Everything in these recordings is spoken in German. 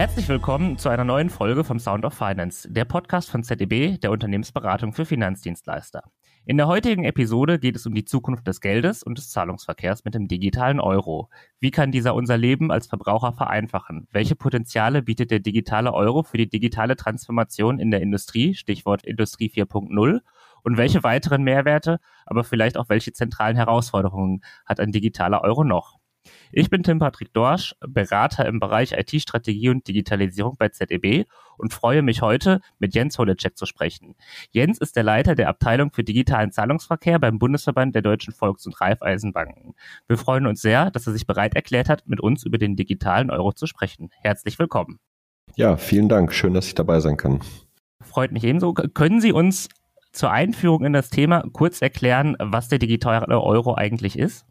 Herzlich willkommen zu einer neuen Folge vom Sound of Finance, der Podcast von ZDB, der Unternehmensberatung für Finanzdienstleister. In der heutigen Episode geht es um die Zukunft des Geldes und des Zahlungsverkehrs mit dem digitalen Euro. Wie kann dieser unser Leben als Verbraucher vereinfachen? Welche Potenziale bietet der digitale Euro für die digitale Transformation in der Industrie, Stichwort Industrie 4.0? Und welche weiteren Mehrwerte, aber vielleicht auch welche zentralen Herausforderungen hat ein digitaler Euro noch? Ich bin Tim Patrick Dorsch, Berater im Bereich IT-Strategie und Digitalisierung bei ZEB und freue mich heute mit Jens Holecek zu sprechen. Jens ist der Leiter der Abteilung für digitalen Zahlungsverkehr beim Bundesverband der deutschen Volks- und Raiffeisenbanken. Wir freuen uns sehr, dass er sich bereit erklärt hat, mit uns über den digitalen Euro zu sprechen. Herzlich willkommen. Ja, vielen Dank. Schön, dass ich dabei sein kann. Freut mich ebenso. Können Sie uns zur Einführung in das Thema kurz erklären, was der digitale Euro eigentlich ist?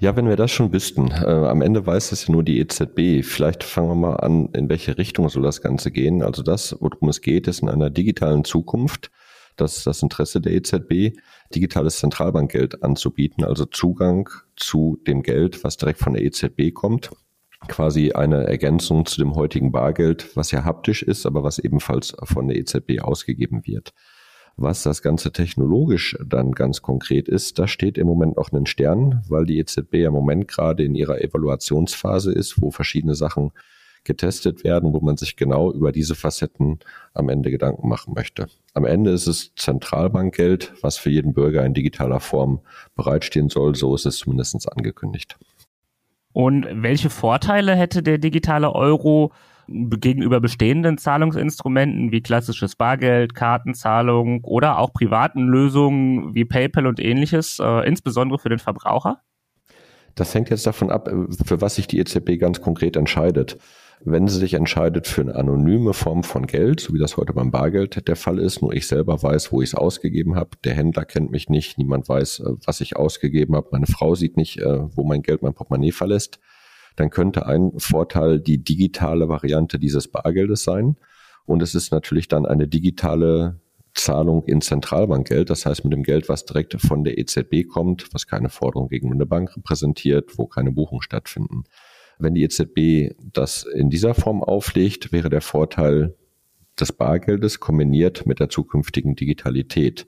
Ja, wenn wir das schon wüssten. Äh, am Ende weiß es ja nur die EZB. Vielleicht fangen wir mal an, in welche Richtung soll das Ganze gehen. Also das, worum es geht, ist in einer digitalen Zukunft. Das ist das Interesse der EZB, digitales Zentralbankgeld anzubieten, also Zugang zu dem Geld, was direkt von der EZB kommt. Quasi eine Ergänzung zu dem heutigen Bargeld, was ja haptisch ist, aber was ebenfalls von der EZB ausgegeben wird. Was das Ganze technologisch dann ganz konkret ist, da steht im Moment noch ein Stern, weil die EZB im Moment gerade in ihrer Evaluationsphase ist, wo verschiedene Sachen getestet werden, wo man sich genau über diese Facetten am Ende Gedanken machen möchte. Am Ende ist es Zentralbankgeld, was für jeden Bürger in digitaler Form bereitstehen soll. So ist es zumindest angekündigt. Und welche Vorteile hätte der digitale Euro gegenüber bestehenden Zahlungsinstrumenten wie klassisches Bargeld, Kartenzahlung oder auch privaten Lösungen wie PayPal und ähnliches, äh, insbesondere für den Verbraucher? Das hängt jetzt davon ab, für was sich die EZB ganz konkret entscheidet. Wenn sie sich entscheidet für eine anonyme Form von Geld, so wie das heute beim Bargeld der Fall ist, nur ich selber weiß, wo ich es ausgegeben habe, der Händler kennt mich nicht, niemand weiß, äh, was ich ausgegeben habe, meine Frau sieht nicht, äh, wo mein Geld, mein Portemonnaie verlässt, dann könnte ein Vorteil die digitale Variante dieses Bargeldes sein. Und es ist natürlich dann eine digitale Zahlung in Zentralbankgeld, das heißt mit dem Geld, was direkt von der EZB kommt, was keine Forderung gegen eine Bank repräsentiert, wo keine Buchungen stattfinden. Wenn die EZB das in dieser Form auflegt, wäre der Vorteil des Bargeldes kombiniert mit der zukünftigen Digitalität.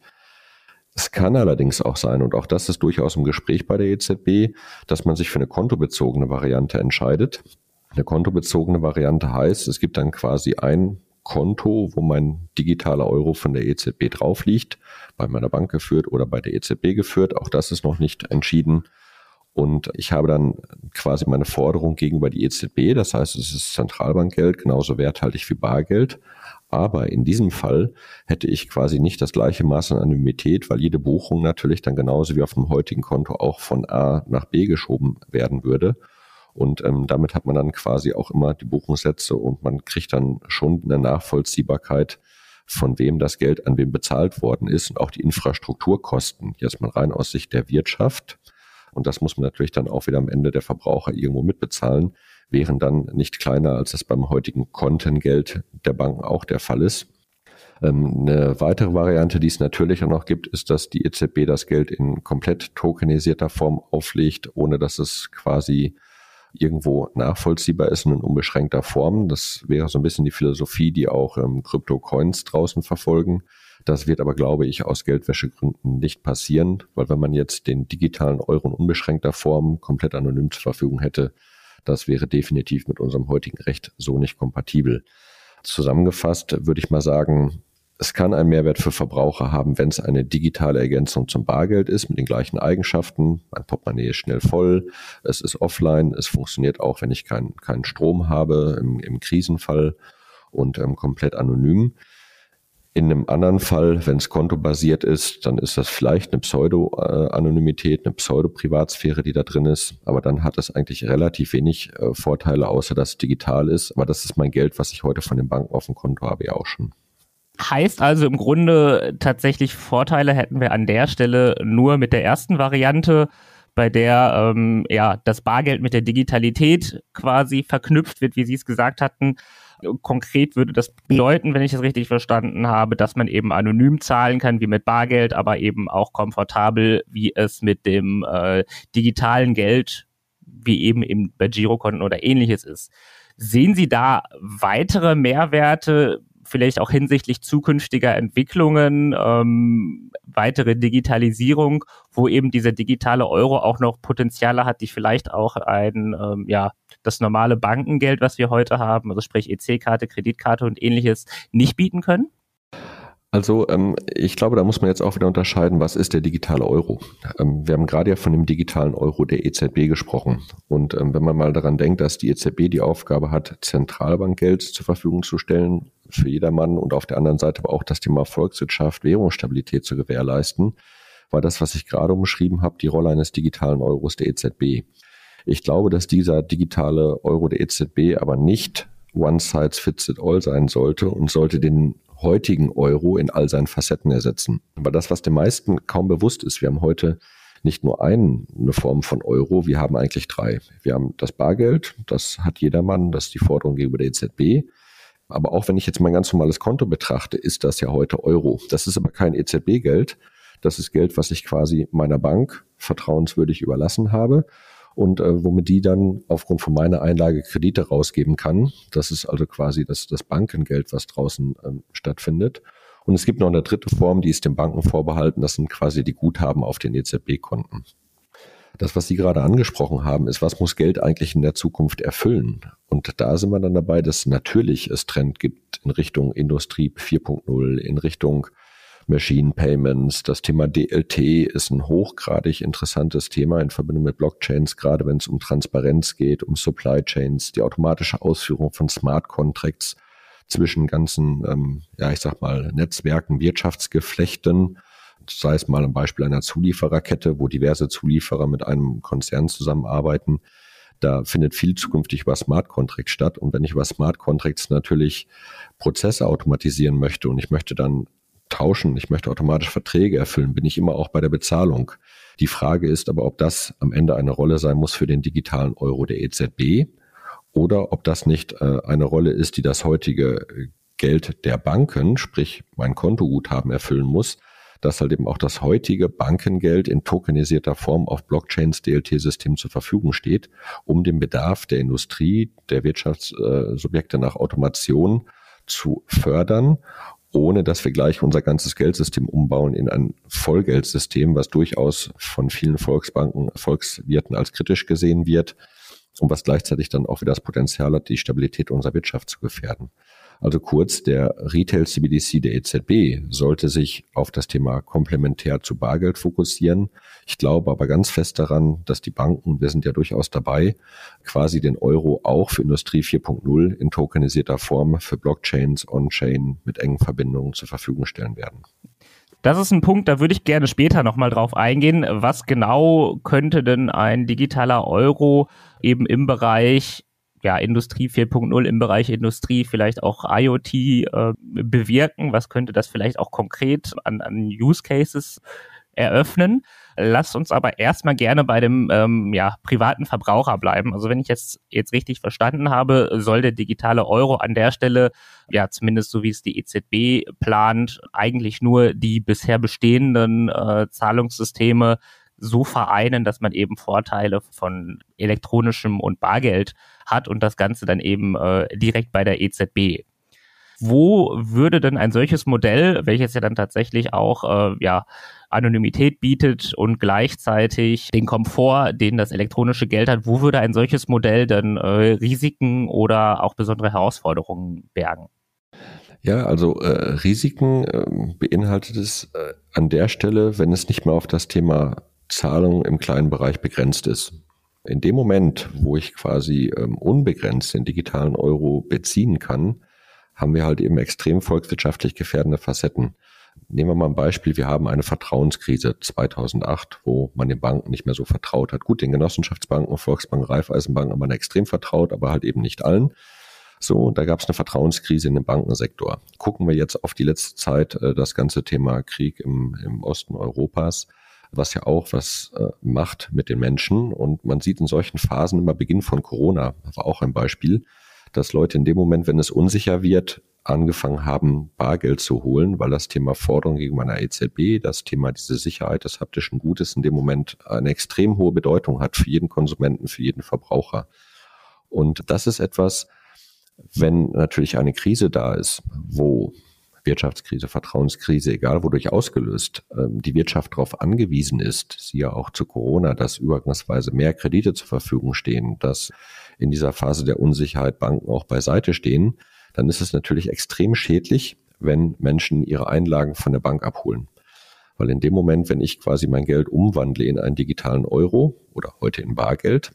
Es kann allerdings auch sein, und auch das ist durchaus im Gespräch bei der EZB, dass man sich für eine kontobezogene Variante entscheidet. Eine kontobezogene Variante heißt, es gibt dann quasi ein Konto, wo mein digitaler Euro von der EZB drauf liegt, bei meiner Bank geführt oder bei der EZB geführt. Auch das ist noch nicht entschieden. Und ich habe dann quasi meine Forderung gegenüber die EZB. Das heißt, es ist Zentralbankgeld, genauso werthaltig wie Bargeld. Aber in diesem Fall hätte ich quasi nicht das gleiche Maß an Anonymität, weil jede Buchung natürlich dann genauso wie auf dem heutigen Konto auch von A nach B geschoben werden würde. Und ähm, damit hat man dann quasi auch immer die Buchungssätze und man kriegt dann schon eine Nachvollziehbarkeit, von wem das Geld an wem bezahlt worden ist und auch die Infrastrukturkosten, jetzt mal rein aus Sicht der Wirtschaft. Und das muss man natürlich dann auch wieder am Ende der Verbraucher irgendwo mitbezahlen wären dann nicht kleiner, als es beim heutigen Kontengeld der Banken auch der Fall ist. Ähm, eine weitere Variante, die es natürlich auch noch gibt, ist, dass die EZB das Geld in komplett tokenisierter Form auflegt, ohne dass es quasi irgendwo nachvollziehbar ist in unbeschränkter Form. Das wäre so ein bisschen die Philosophie, die auch ähm, Crypto-Coins draußen verfolgen. Das wird aber, glaube ich, aus Geldwäschegründen nicht passieren, weil wenn man jetzt den digitalen Euro in unbeschränkter Form komplett anonym zur Verfügung hätte, das wäre definitiv mit unserem heutigen Recht so nicht kompatibel. Zusammengefasst würde ich mal sagen, es kann einen Mehrwert für Verbraucher haben, wenn es eine digitale Ergänzung zum Bargeld ist mit den gleichen Eigenschaften. Mein Portemonnaie ist schnell voll, es ist offline, es funktioniert auch, wenn ich keinen keinen Strom habe im, im Krisenfall und ähm, komplett anonym. In einem anderen Fall, wenn es kontobasiert ist, dann ist das vielleicht eine Pseudo-Anonymität, eine Pseudo-Privatsphäre, die da drin ist. Aber dann hat es eigentlich relativ wenig äh, Vorteile, außer dass es digital ist. Aber das ist mein Geld, was ich heute von den Banken auf dem Konto habe, ja auch schon. Heißt also im Grunde tatsächlich Vorteile hätten wir an der Stelle nur mit der ersten Variante, bei der ähm, ja das Bargeld mit der Digitalität quasi verknüpft wird, wie Sie es gesagt hatten Konkret würde das bedeuten, wenn ich es richtig verstanden habe, dass man eben anonym zahlen kann, wie mit Bargeld, aber eben auch komfortabel, wie es mit dem äh, digitalen Geld, wie eben, eben bei Girokonten oder ähnliches ist. Sehen Sie da weitere Mehrwerte, vielleicht auch hinsichtlich zukünftiger Entwicklungen, ähm, weitere Digitalisierung, wo eben dieser digitale Euro auch noch Potenziale hat, die vielleicht auch ein, ähm, ja, das normale Bankengeld, was wir heute haben, also sprich EC-Karte, Kreditkarte und ähnliches, nicht bieten können? Also ähm, ich glaube, da muss man jetzt auch wieder unterscheiden, was ist der digitale Euro? Ähm, wir haben gerade ja von dem digitalen Euro der EZB gesprochen. Und ähm, wenn man mal daran denkt, dass die EZB die Aufgabe hat, Zentralbankgeld zur Verfügung zu stellen für jedermann und auf der anderen Seite aber auch das Thema Volkswirtschaft, Währungsstabilität zu gewährleisten, war das, was ich gerade umschrieben habe, die Rolle eines digitalen Euros der EZB. Ich glaube, dass dieser digitale Euro der EZB aber nicht one size fits it all sein sollte und sollte den heutigen Euro in all seinen Facetten ersetzen. Aber das, was den meisten kaum bewusst ist, wir haben heute nicht nur eine Form von Euro, wir haben eigentlich drei. Wir haben das Bargeld, das hat jedermann, das ist die Forderung gegenüber der EZB. Aber auch wenn ich jetzt mein ganz normales Konto betrachte, ist das ja heute Euro. Das ist aber kein EZB-Geld. Das ist Geld, was ich quasi meiner Bank vertrauenswürdig überlassen habe und äh, womit die dann aufgrund von meiner Einlage Kredite rausgeben kann. Das ist also quasi das, das Bankengeld, was draußen ähm, stattfindet. Und es gibt noch eine dritte Form, die ist den Banken vorbehalten. Das sind quasi die Guthaben auf den EZB-Konten. Das, was Sie gerade angesprochen haben, ist, was muss Geld eigentlich in der Zukunft erfüllen? Und da sind wir dann dabei, dass natürlich es Trend gibt in Richtung Industrie 4.0, in Richtung Machine Payments. Das Thema DLT ist ein hochgradig interessantes Thema in Verbindung mit Blockchains, gerade wenn es um Transparenz geht, um Supply Chains, die automatische Ausführung von Smart Contracts zwischen ganzen, ähm, ja, ich sag mal, Netzwerken, Wirtschaftsgeflechten, sei es mal ein Beispiel einer Zuliefererkette, wo diverse Zulieferer mit einem Konzern zusammenarbeiten. Da findet viel zukünftig über Smart Contracts statt. Und wenn ich über Smart Contracts natürlich Prozesse automatisieren möchte und ich möchte dann tauschen, ich möchte automatisch Verträge erfüllen, bin ich immer auch bei der Bezahlung. Die Frage ist aber, ob das am Ende eine Rolle sein muss für den digitalen Euro der EZB oder ob das nicht äh, eine Rolle ist, die das heutige Geld der Banken, sprich mein Kontoguthaben erfüllen muss, dass halt eben auch das heutige Bankengeld in tokenisierter Form auf Blockchains DLT-System zur Verfügung steht, um den Bedarf der Industrie, der Wirtschaftssubjekte nach Automation zu fördern ohne dass wir gleich unser ganzes Geldsystem umbauen in ein Vollgeldsystem, was durchaus von vielen Volksbanken, Volkswirten als kritisch gesehen wird und was gleichzeitig dann auch wieder das Potenzial hat, die Stabilität unserer Wirtschaft zu gefährden. Also kurz, der Retail CBDC der EZB sollte sich auf das Thema komplementär zu Bargeld fokussieren. Ich glaube aber ganz fest daran, dass die Banken, wir sind ja durchaus dabei, quasi den Euro auch für Industrie 4.0 in tokenisierter Form für Blockchains, On-Chain mit engen Verbindungen zur Verfügung stellen werden. Das ist ein Punkt, da würde ich gerne später nochmal drauf eingehen. Was genau könnte denn ein digitaler Euro eben im Bereich ja, Industrie 4.0 im Bereich Industrie, vielleicht auch IoT äh, bewirken? Was könnte das vielleicht auch konkret an, an Use Cases eröffnen? Lasst uns aber erstmal gerne bei dem ähm, ja, privaten Verbraucher bleiben. Also wenn ich jetzt, jetzt richtig verstanden habe, soll der digitale Euro an der Stelle, ja zumindest so wie es die EZB plant, eigentlich nur die bisher bestehenden äh, Zahlungssysteme so vereinen, dass man eben Vorteile von elektronischem und Bargeld hat und das Ganze dann eben äh, direkt bei der EZB. Wo würde denn ein solches Modell, welches ja dann tatsächlich auch äh, ja, Anonymität bietet und gleichzeitig den Komfort, den das elektronische Geld hat, wo würde ein solches Modell dann äh, Risiken oder auch besondere Herausforderungen bergen? Ja, also äh, Risiken äh, beinhaltet es äh, an der Stelle, wenn es nicht mehr auf das Thema Zahlung im kleinen Bereich begrenzt ist. In dem Moment, wo ich quasi ähm, unbegrenzt den digitalen Euro beziehen kann, haben wir halt eben extrem volkswirtschaftlich gefährdende Facetten. Nehmen wir mal ein Beispiel. Wir haben eine Vertrauenskrise 2008, wo man den Banken nicht mehr so vertraut hat. Gut, den Genossenschaftsbanken, Volksbanken, Raiffeisenbanken haben man extrem vertraut, aber halt eben nicht allen. So, da gab es eine Vertrauenskrise in dem Bankensektor. Gucken wir jetzt auf die letzte Zeit, äh, das ganze Thema Krieg im, im Osten Europas was ja auch was äh, macht mit den Menschen. Und man sieht in solchen Phasen immer Beginn von Corona, war auch ein Beispiel, dass Leute in dem Moment, wenn es unsicher wird, angefangen haben, Bargeld zu holen, weil das Thema Forderung gegen meiner EZB, das Thema diese Sicherheit des haptischen Gutes in dem Moment eine extrem hohe Bedeutung hat für jeden Konsumenten, für jeden Verbraucher. Und das ist etwas, Wenn natürlich eine Krise da ist, wo Wirtschaftskrise, Vertrauenskrise, egal wodurch ausgelöst, ähm, die Wirtschaft darauf angewiesen ist, siehe auch zu Corona, dass übergangsweise mehr Kredite zur Verfügung stehen, dass in dieser Phase der Unsicherheit Banken auch beiseite stehen, dann ist es natürlich extrem schädlich, wenn Menschen ihre Einlagen von der Bank abholen. Weil in dem Moment, wenn ich quasi mein Geld umwandle in einen digitalen Euro oder heute in Bargeld,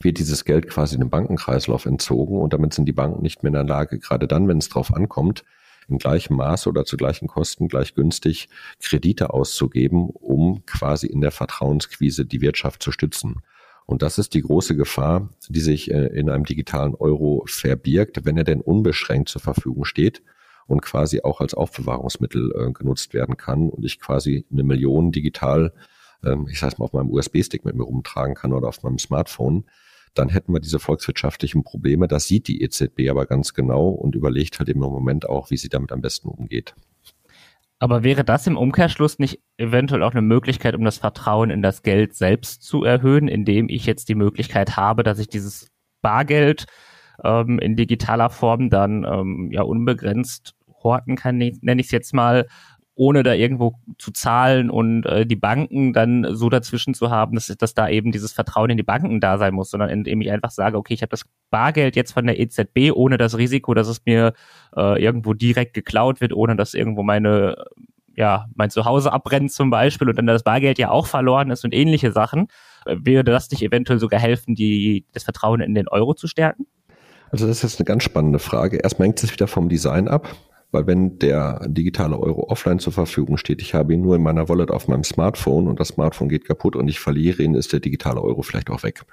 wird dieses Geld quasi dem Bankenkreislauf entzogen und damit sind die Banken nicht mehr in der Lage, gerade dann, wenn es drauf ankommt, in gleichem Maße oder zu gleichen Kosten gleich günstig Kredite auszugeben, um quasi in der Vertrauenskrise die Wirtschaft zu stützen. Und das ist die große Gefahr, die sich äh, in einem digitalen Euro verbirgt, wenn er denn unbeschränkt zur Verfügung steht und quasi auch als Aufbewahrungsmittel äh, genutzt werden kann und ich quasi eine Million digital, ähm, ich sage mal, auf meinem USB-Stick mit mir rumtragen kann oder auf meinem Smartphone dann hätten wir diese volkswirtschaftlichen Probleme. Das sieht die EZB aber ganz genau und überlegt halt im Moment auch, wie sie damit am besten umgeht. Aber wäre das im Umkehrschluss nicht eventuell auch eine Möglichkeit, um das Vertrauen in das Geld selbst zu erhöhen, indem ich jetzt die Möglichkeit habe, dass ich dieses Bargeld ähm, in digitaler Form dann ähm, ja unbegrenzt horten kann, nenne ich es jetzt mal, ohne da irgendwo zu zahlen und äh, die Banken dann so dazwischen zu haben, dass, dass da eben dieses Vertrauen in die Banken da sein muss, sondern indem ich einfach sage, okay, ich habe das Bargeld jetzt von der EZB ohne das Risiko, dass es mir äh, irgendwo direkt geklaut wird, ohne dass irgendwo meine ja, mein Zuhause abbrennt zum Beispiel und dann das Bargeld ja auch verloren ist und ähnliche Sachen. Äh, würde das nicht eventuell sogar helfen, die, das Vertrauen in den Euro zu stärken? Also das ist jetzt eine ganz spannende Frage. Erstmal hängt es wieder vom Design ab. Weil wenn der digitale Euro offline zur Verfügung steht, ich habe ihn nur in meiner Wallet auf meinem Smartphone und das Smartphone geht kaputt und ich verliere ihn, ist der digitale Euro vielleicht auch weg.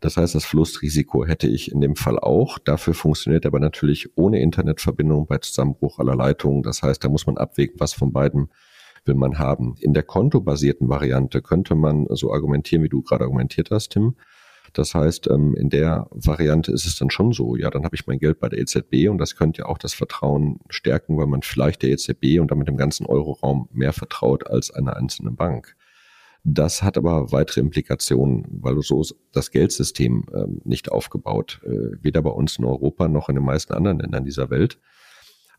Das heißt, das Verlustrisiko hätte ich in dem Fall auch. Dafür funktioniert aber natürlich ohne Internetverbindung bei Zusammenbruch aller Leitungen. Das heißt, da muss man abwägen, was von beiden will man haben. In der kontobasierten Variante könnte man so argumentieren, wie du gerade argumentiert hast, Tim. Das heißt, ähm, in der Variante ist es dann schon so, ja, dann habe ich mein Geld bei der EZB und das könnte ja auch das Vertrauen stärken, weil man vielleicht der EZB und damit dem ganzen Euroraum mehr vertraut als einer einzelnen Bank. Das hat aber weitere Implikationen, weil so ist das Geldsystem ähm, nicht aufgebaut, äh, weder bei uns in Europa noch in den meisten anderen Ländern dieser Welt.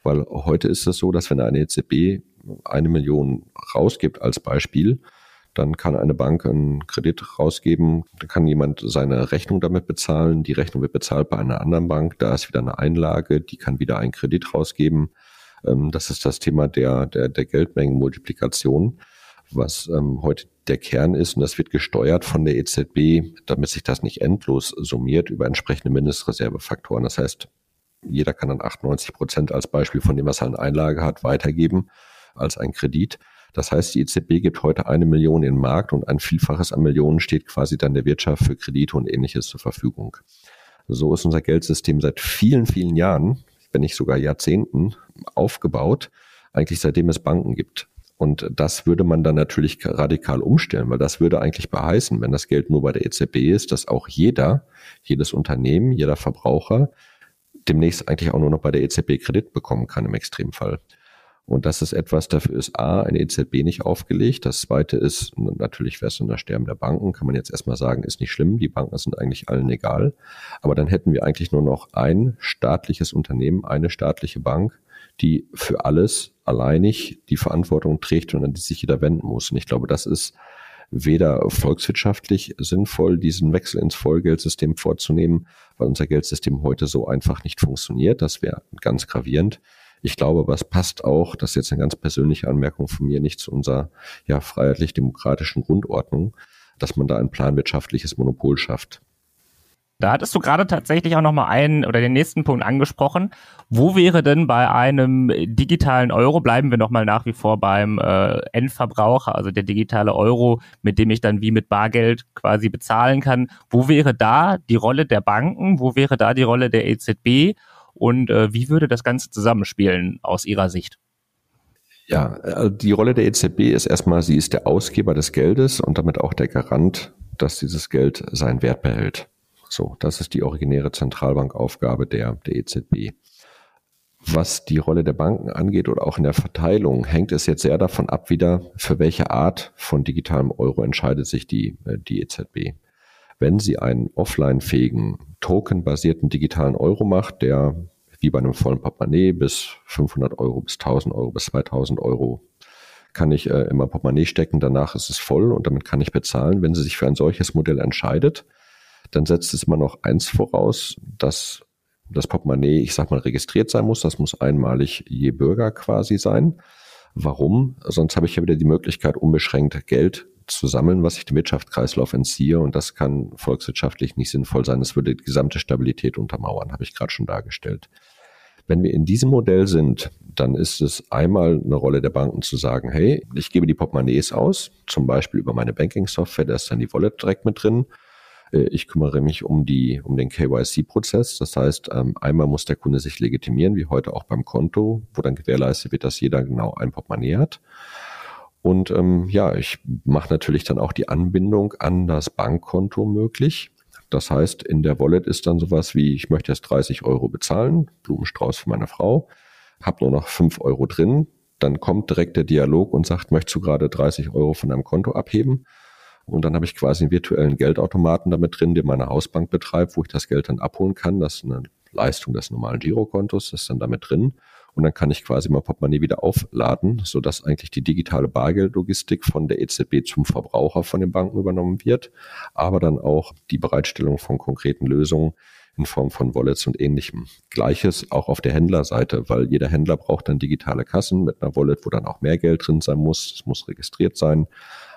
Weil heute ist es so, dass wenn eine EZB eine Million rausgibt als Beispiel, dann kann eine Bank einen Kredit rausgeben, dann kann jemand seine Rechnung damit bezahlen, die Rechnung wird bezahlt bei einer anderen Bank, da ist wieder eine Einlage, die kann wieder einen Kredit rausgeben. Ähm, das ist das Thema der, der, der Geldmengenmultiplikation, was ähm, heute der Kern ist und das wird gesteuert von der EZB, damit sich das nicht endlos summiert über entsprechende Mindestreservefaktoren. Das heißt, jeder kann dann 98 Prozent als Beispiel von dem, was er an Einlage hat, weitergeben als ein Kredit. Das heißt, die EZB gibt heute eine Million in den Markt und ein Vielfaches an Millionen steht quasi dann der Wirtschaft für Kredite und ähnliches zur Verfügung. So ist unser Geldsystem seit vielen, vielen Jahren, wenn nicht sogar Jahrzehnten, aufgebaut, eigentlich seitdem es Banken gibt. Und das würde man dann natürlich radikal umstellen, weil das würde eigentlich beheißen, wenn das Geld nur bei der EZB ist, dass auch jeder, jedes Unternehmen, jeder Verbraucher demnächst eigentlich auch nur noch bei der EZB Kredit bekommen kann im Extremfall. Und das ist etwas, dafür ist A, eine EZB nicht aufgelegt. Das zweite ist, natürlich wäre es ein Sterben der Banken, kann man jetzt erstmal sagen, ist nicht schlimm. Die Banken sind eigentlich allen egal. Aber dann hätten wir eigentlich nur noch ein staatliches Unternehmen, eine staatliche Bank, die für alles alleinig die Verantwortung trägt und an die sich jeder wenden muss. Und ich glaube, das ist weder volkswirtschaftlich sinnvoll, diesen Wechsel ins Vollgeldsystem vorzunehmen, weil unser Geldsystem heute so einfach nicht funktioniert. Das wäre ganz gravierend. Ich glaube, aber es passt auch, das ist jetzt eine ganz persönliche Anmerkung von mir, nicht zu unserer ja, freiheitlich-demokratischen Grundordnung, dass man da ein planwirtschaftliches Monopol schafft. Da hattest du gerade tatsächlich auch nochmal einen oder den nächsten Punkt angesprochen. Wo wäre denn bei einem digitalen Euro, bleiben wir nochmal nach wie vor beim äh, Endverbraucher, also der digitale Euro, mit dem ich dann wie mit Bargeld quasi bezahlen kann, wo wäre da die Rolle der Banken, wo wäre da die Rolle der EZB und äh, wie würde das Ganze zusammenspielen aus Ihrer Sicht? Ja, also die Rolle der EZB ist erstmal, sie ist der Ausgeber des Geldes und damit auch der Garant, dass dieses Geld seinen Wert behält. So, das ist die originäre Zentralbankaufgabe der, der EZB. Was die Rolle der Banken angeht oder auch in der Verteilung, hängt es jetzt sehr davon ab, wieder für welche Art von digitalem Euro entscheidet sich die, äh, die EZB wenn sie einen offline-fähigen, tokenbasierten digitalen Euro macht, der wie bei einem vollen Portemonnaie bis 500 Euro, bis 1000 Euro, bis 2000 Euro kann ich äh, immer Portemonnaie stecken, danach ist es voll und damit kann ich bezahlen. Wenn sie sich für ein solches Modell entscheidet, dann setzt es immer noch eins voraus, dass das Portemonnaie, ich sag mal, registriert sein muss. Das muss einmalig je Bürger quasi sein. Warum? Sonst habe ich ja wieder die Möglichkeit, unbeschränkt Geld zu sammeln, was ich dem Wirtschaftskreislauf entziehe. Und das kann volkswirtschaftlich nicht sinnvoll sein. Das würde die gesamte Stabilität untermauern, habe ich gerade schon dargestellt. Wenn wir in diesem Modell sind, dann ist es einmal eine Rolle der Banken zu sagen, hey, ich gebe die Portemonnaies aus, zum Beispiel über meine Banking-Software, da ist dann die Wallet direkt mit drin. Äh, ich kümmere mich um die, um den KYC-Prozess. Das heißt, ähm, einmal muss der Kunde sich legitimieren, wie heute auch beim Konto, wo dann gewährleistet wird, dass jeder genau ein Portemonnaie hat. Und ähm, ja, ich mache natürlich dann auch die Anbindung an das Bankkonto möglich. Das heißt, in der Wallet ist dann sowas wie, ich möchte jetzt 30 Euro bezahlen, Blumenstrauß für meine Frau, habe nur noch 5 Euro drin. Dann kommt direkt der Dialog und sagt, möchtest du gerade 30 Euro von deinem Konto abheben? Und dann habe ich quasi einen virtuellen Geldautomaten damit drin, den meine Hausbank betreibt, wo ich das Geld dann abholen kann. Das ist eine Leistung des normalen Girokontos, das ist dann damit drin. Und dann kann ich quasi mein Portemonnaie wieder aufladen, sodass eigentlich die digitale Bargeldlogistik von der EZB zum Verbraucher von den Banken übernommen wird, aber dann auch die Bereitstellung von konkreten Lösungen in Form von Wallets und ähnlichem. Gleiches auch auf der Händlerseite, weil jeder Händler braucht dann digitale Kassen mit einer Wallet, wo dann auch mehr Geld drin sein muss. Es muss registriert sein.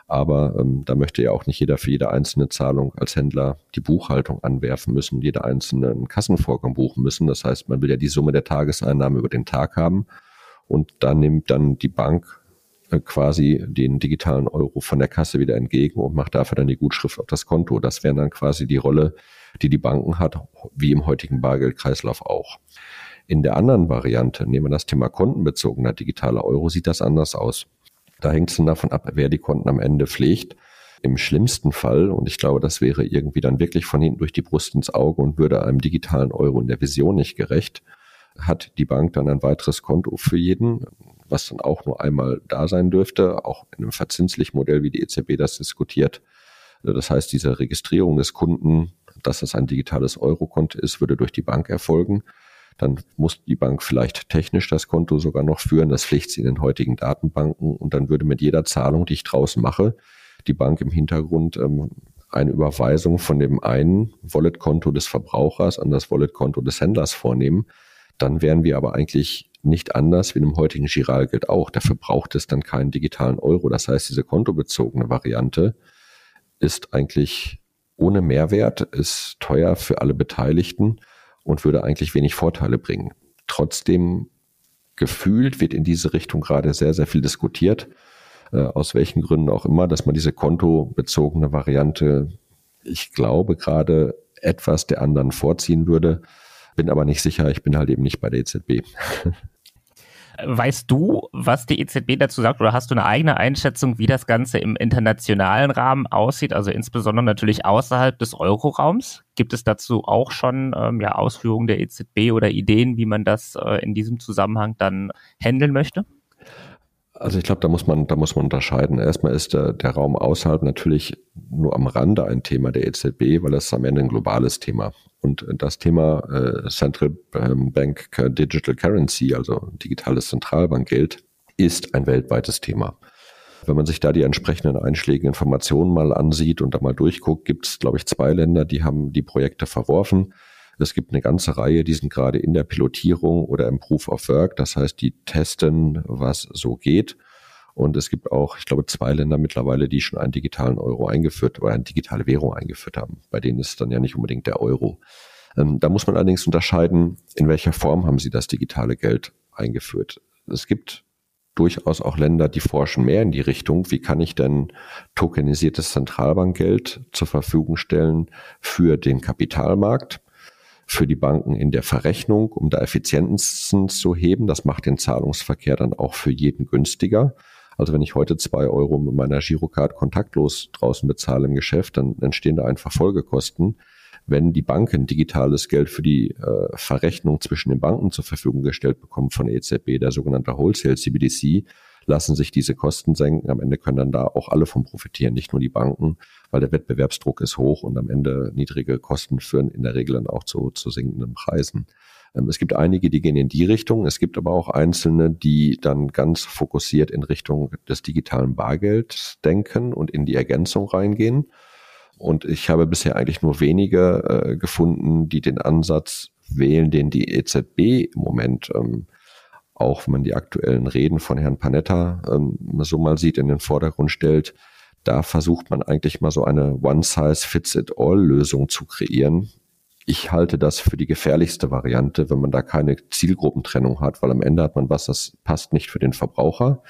Aber ähm, da möchte ja auch nicht jeder für jede einzelne Zahlung als Händler die Buchhaltung anwerfen müssen, jede einzelne Kassenvorgang buchen müssen. Das heißt, man will ja die Summe der Tageseinnahmen über den Tag haben. Und da nimmt dann die Bank äh, quasi den digitalen Euro von der Kasse wieder entgegen und macht dafür dann die Gutschrift auf das Konto. Das wäre dann quasi die Rolle, die die Banken hat, wie im heutigen Bargeldkreislauf auch. In der anderen Variante, nehmen wir das Thema kontenbezogener digitaler Euro, sieht das anders aus. Da hängt es dann davon ab, wer die Konten am Ende pflegt. Im schlimmsten Fall, und ich glaube, das wäre irgendwie dann wirklich von hinten durch die Brust ins Auge und würde einem digitalen Euro in der Vision nicht gerecht, hat die Bank dann ein weiteres Konto für jeden, was dann auch nur einmal da sein dürfte, auch in einem verzinslichen Modell, wie die EZB das diskutiert. Das heißt, diese Registrierung des Kunden, dass es ein digitales Eurokonto ist, würde durch die Bank erfolgen. Dann muss die Bank vielleicht technisch das Konto sogar noch führen. Das pflicht sie in den heutigen Datenbanken. Und dann würde mit jeder Zahlung, die ich draußen mache, die Bank im Hintergrund ähm, eine Überweisung von dem einen Wallet-Konto des Verbrauchers an das Wallet-Konto des Händlers vornehmen. Dann wären wir aber eigentlich nicht anders wie in dem heutigen Giralgeld auch. Dafür braucht es dann keinen digitalen Euro. Das heißt, diese kontobezogene Variante ist eigentlich ohne Mehrwert, ist teuer für alle Beteiligten und würde eigentlich wenig Vorteile bringen. Trotzdem gefühlt wird in diese Richtung gerade sehr, sehr viel diskutiert, äh, aus welchen Gründen auch immer, dass man diese kontobezogene Variante, ich glaube, gerade etwas der anderen vorziehen würde. Bin aber nicht sicher, ich bin halt eben nicht bei der EZB. Weißt du, was die EZB dazu sagt oder hast du eine eigene Einschätzung, wie das Ganze im internationalen Rahmen aussieht, also insbesondere natürlich außerhalb des Euroraums? Gibt es dazu auch schon ähm, ja, Ausführungen der EZB oder Ideen, wie man das äh, in diesem Zusammenhang dann handeln möchte? Also ich glaube, da muss man, da muss man unterscheiden. Erstmal ist der, der Raum außerhalb natürlich nur am Rande ein Thema der EZB, weil das am Ende ein globales Thema. Und das Thema äh, Central ähm, Bank Digital Currency, also digitales Zentralbankgeld, ist ein weltweites Thema. Wenn man sich da die entsprechenden einschlägigen Informationen mal ansieht und da mal durchguckt, gibt es, glaube ich, zwei Länder, die haben die Projekte verworfen. Es gibt eine ganze Reihe, die sind gerade in der Pilotierung oder im Proof of Work. Das heißt, die testen, was so geht. Und es gibt auch, ich glaube, zwei Länder mittlerweile, die schon einen digitalen Euro eingeführt oder eine digitale Währung eingeführt haben. Bei denen ist es dann ja nicht unbedingt der Euro. Ähm, da muss man allerdings unterscheiden, in welcher Form haben sie das digitale Geld eingeführt. Es gibt durchaus auch Länder, die forschen mehr in die Richtung, wie kann ich denn tokenisiertes Zentralbankgeld zur Verfügung stellen für den Kapitalmarkt, für die Banken in der Verrechnung, um da Effizienzen zu heben. Das macht den Zahlungsverkehr dann auch für jeden günstiger. Also wenn ich heute zwei Euro mit meiner Girocard kontaktlos draußen bezahle im Geschäft, dann entstehen da einfach Folgekosten. Wenn die Banken digitales Geld für die äh, Verrechnung zwischen den Banken zur Verfügung gestellt bekommen von EZB, der sogenannte Wholesale CBDC, lassen sich diese Kosten senken. Am Ende können dann da auch alle von profitieren, nicht nur die Banken, weil der Wettbewerbsdruck ist hoch und am Ende niedrige Kosten führen in der Regel dann auch zu, zu sinkenden Preisen. Ähm, es gibt einige, die gehen in die Richtung. Es gibt aber auch einzelne, die dann ganz fokussiert in Richtung des digitalen Bargelds denken und in die Ergänzung reingehen. Und ich habe bisher eigentlich nur wenige äh, gefunden, die den Ansatz wählen, den die EZB im Moment ähm, auch wenn man die aktuellen Reden von Herrn Panetta ähm, so mal sieht, in den Vordergrund stellt, da versucht man eigentlich mal so eine One-Size-Fits-it-all-Lösung zu kreieren. Ich halte das für die gefährlichste Variante, wenn man da keine Zielgruppentrennung hat, weil am Ende hat man was, das passt nicht für den Verbraucher.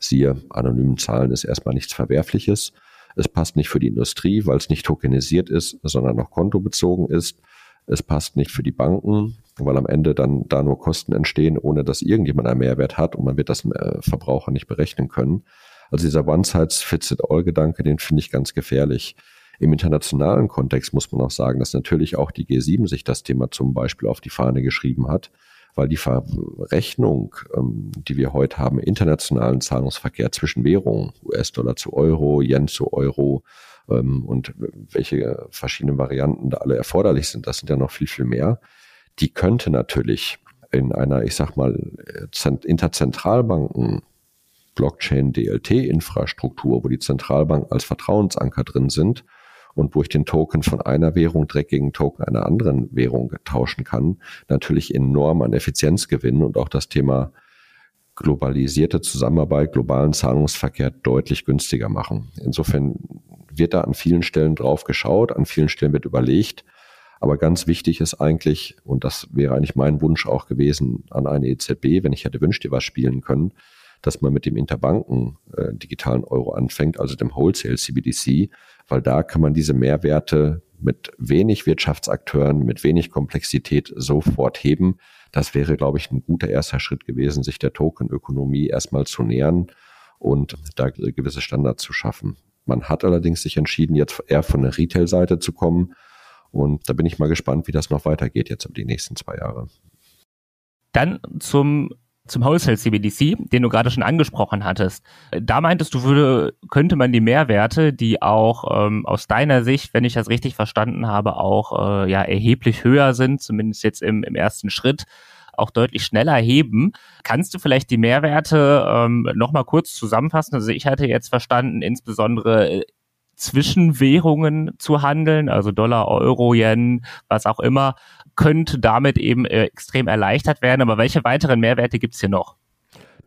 Siehe, anonymen Zahlen ist erstmal nichts Verwerfliches. Es passt nicht für die Industrie, weil es nicht tokenisiert ist, sondern noch kontobezogen ist. Es passt nicht für die Banken, weil am Ende dann da nur Kosten entstehen, ohne dass irgendjemand einen Mehrwert hat und man wird das äh, Verbraucher nicht berechnen können. Also dieser One-Size-Fits-it-all-Gedanke, den finde ich ganz gefährlich. Im internationalen Kontext muss man auch sagen, dass natürlich auch die G7 sich das Thema zum Beispiel auf die Fahne geschrieben hat, weil die Verrechnung, ähm, die wir heute haben, internationalen Zahlungsverkehr zwischen Währungen, US-Dollar zu Euro, Yen zu Euro ähm, und welche verschiedenen Varianten da alle erforderlich sind, das sind ja noch viel, viel mehr. Die könnte natürlich in einer, ich sag mal, Interzentralbanken Blockchain DLT-Infrastruktur, wo die Zentralbanken als Vertrauensanker drin sind und wo ich den Token von einer Währung direkt gegen Token einer anderen Währung tauschen kann, natürlich enorm an Effizienz gewinnen und auch das Thema globalisierte Zusammenarbeit, globalen Zahlungsverkehr deutlich günstiger machen. Insofern wird da an vielen Stellen drauf geschaut, an vielen Stellen wird überlegt, aber ganz wichtig ist eigentlich, und das wäre eigentlich mein Wunsch auch gewesen an eine EZB, wenn ich hätte wünscht dir was spielen können, dass man mit dem Interbanken äh, digitalen Euro anfängt, also dem Wholesale CBDC, weil da kann man diese Mehrwerte mit wenig Wirtschaftsakteuren, mit wenig Komplexität sofort heben. Das wäre, glaube ich, ein guter erster Schritt gewesen, sich der Tokenökonomie erstmal zu nähern und da gewisse Standards zu schaffen. Man hat allerdings sich entschieden, jetzt eher von der Retail-Seite zu kommen und da bin ich mal gespannt, wie das noch weitergeht jetzt über die nächsten zwei Jahre. Dann zum zum Wholesale CBDC, den du gerade schon angesprochen hattest. Da meintest du, würde, könnte man die Mehrwerte, die auch ähm, aus deiner Sicht, wenn ich das richtig verstanden habe, auch äh, ja erheblich höher sind, zumindest jetzt im, im ersten Schritt, auch deutlich schneller heben. Kannst du vielleicht die Mehrwerte ähm, nochmal kurz zusammenfassen? Also ich hatte jetzt verstanden, insbesondere zwischen Währungen zu handeln, also Dollar, Euro, Yen, was auch immer, könnte damit eben äh, extrem erleichtert werden. Aber welche weiteren Mehrwerte gibt es hier noch?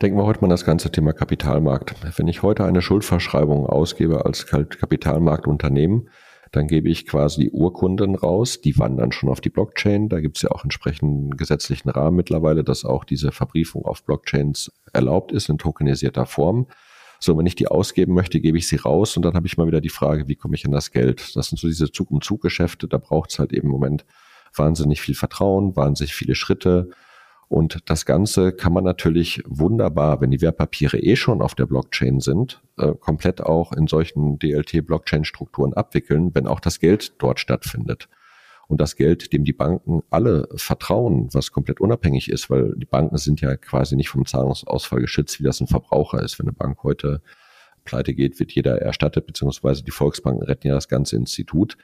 Denken wir heute mal das ganze Thema Kapitalmarkt. Wenn ich heute eine Schuldverschreibung ausgebe als Kapitalmarktunternehmen, dann gebe ich quasi die Urkunden raus, die wandern schon auf die Blockchain. Da gibt es ja auch entsprechenden gesetzlichen Rahmen mittlerweile, dass auch diese Verbriefung auf Blockchains erlaubt ist in tokenisierter Form. So, wenn ich die ausgeben möchte, gebe ich sie raus und dann habe ich mal wieder die Frage, wie komme ich an das Geld? Das sind so diese Zug-um-Zug-Geschäfte, da braucht es halt eben im Moment wahnsinnig viel Vertrauen, wahnsinnig viele Schritte. Und das Ganze kann man natürlich wunderbar, wenn die Wertpapiere eh schon auf der Blockchain sind, äh, komplett auch in solchen DLT-Blockchain-Strukturen abwickeln, wenn auch das Geld dort stattfindet und das Geld, dem die Banken alle vertrauen, was komplett unabhängig ist, weil die Banken sind ja quasi nicht vom Zahlungsausfall geschützt, wie das ein Verbraucher ist. Wenn eine Bank heute pleite geht, wird jeder erstattet, beziehungsweise die Volksbanken retten ja das ganze Institut.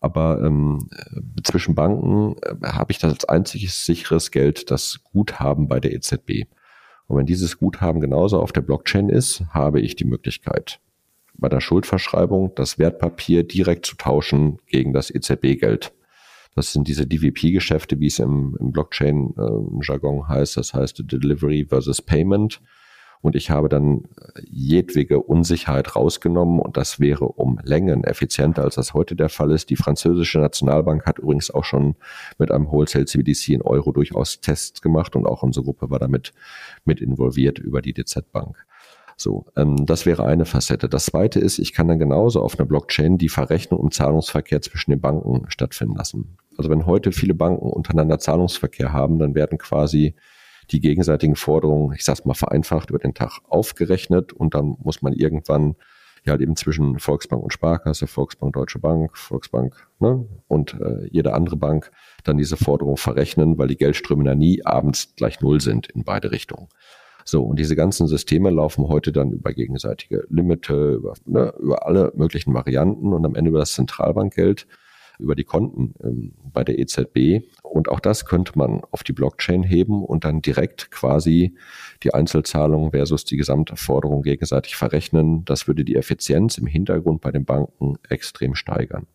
Aber ähm, zwischen Banken äh, habe ich das als einziges sicheres Geld das Guthaben bei der EZB. Und wenn dieses Guthaben genauso auf der Blockchain ist, habe ich die Möglichkeit, bei der Schuldverschreibung das Wertpapier direkt zu tauschen gegen das EZB-Geld. Das sind diese DVP-Geschäfte, wie es im, im Blockchain-Jargon äh, heißt. Das heißt Delivery versus Payment. Und ich habe dann jedwege Unsicherheit rausgenommen und das wäre um Längen effizienter, als das heute der Fall ist. Die französische Nationalbank hat übrigens auch schon mit einem Wholesale CBDC in Euro durchaus Tests gemacht und auch unsere Gruppe war damit mit involviert über die DZ Bank. So, ähm, das wäre eine Facette. Das zweite ist, ich kann dann genauso auf einer Blockchain die Verrechnung im Zahlungsverkehr zwischen den Banken stattfinden lassen. Also wenn heute viele Banken untereinander Zahlungsverkehr haben, dann werden quasi die gegenseitigen Forderungen, ich sag's mal vereinfacht, über den Tag aufgerechnet und dann muss man irgendwann ja halt eben zwischen Volksbank und Sparkasse, Volksbank, Deutsche Bank, Volksbank ne, und äh, jede andere Bank dann diese Forderung verrechnen, weil die Geldströme da nie abends gleich null sind in beide Richtungen. So, und diese ganzen Systeme laufen heute dann über gegenseitige Limite, über, ne, über alle möglichen Varianten und am Ende über das Zentralbankgeld. über die Konten ähm, bei der EZB. Und auch das könnte man auf die Blockchain heben und dann direkt quasi die Einzelzahlung versus die Gesamtforderung gegenseitig verrechnen. Das würde die Effizienz im Hintergrund bei den Banken extrem steigern.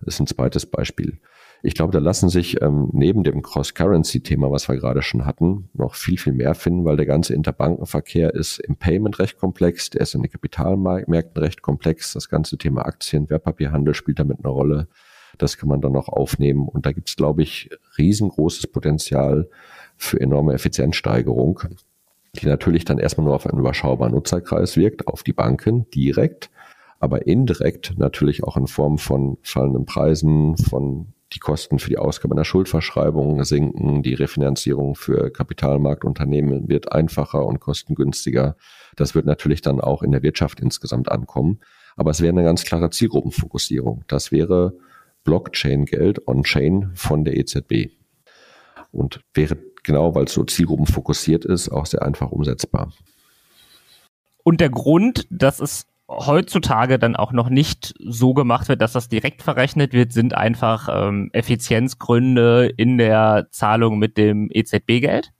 Das ist ein zweites Beispiel. Ich glaube, da lassen sich ähm, neben dem Cross-Currency-Thema, was wir gerade schon hatten, noch viel, viel mehr finden, weil der ganze Interbankenverkehr ist im Payment recht komplex, der ist in den Kapitalmärkten recht komplex. Das ganze Thema Aktien, Wertpapierhandel spielt damit eine Rolle. Das kann man dann noch aufnehmen. Und da gibt es, glaube ich, riesengroßes Potenzial für enorme Effizienzsteigerung, die natürlich dann erstmal nur auf einen überschaubaren Nutzerkreis wirkt, auf die Banken direkt, aber indirekt natürlich auch in Form von fallenden Preisen, von die Kosten für die Ausgabe einer Schuldverschreibung sinken, die Refinanzierung für Kapitalmarktunternehmen wird einfacher und kostengünstiger. Das wird natürlich dann auch in der Wirtschaft insgesamt ankommen. Aber es wäre eine ganz klare Zielgruppenfokussierung. Das wäre Blockchain-Geld on-chain von der EZB. Und wäre genau, weil es so zielgruppenfokussiert ist, auch sehr einfach umsetzbar. Und der Grund, dass es heutzutage dann auch noch nicht so gemacht wird, dass das direkt verrechnet wird, sind einfach ähm, Effizienzgründe in der Zahlung mit dem EZB-Geld.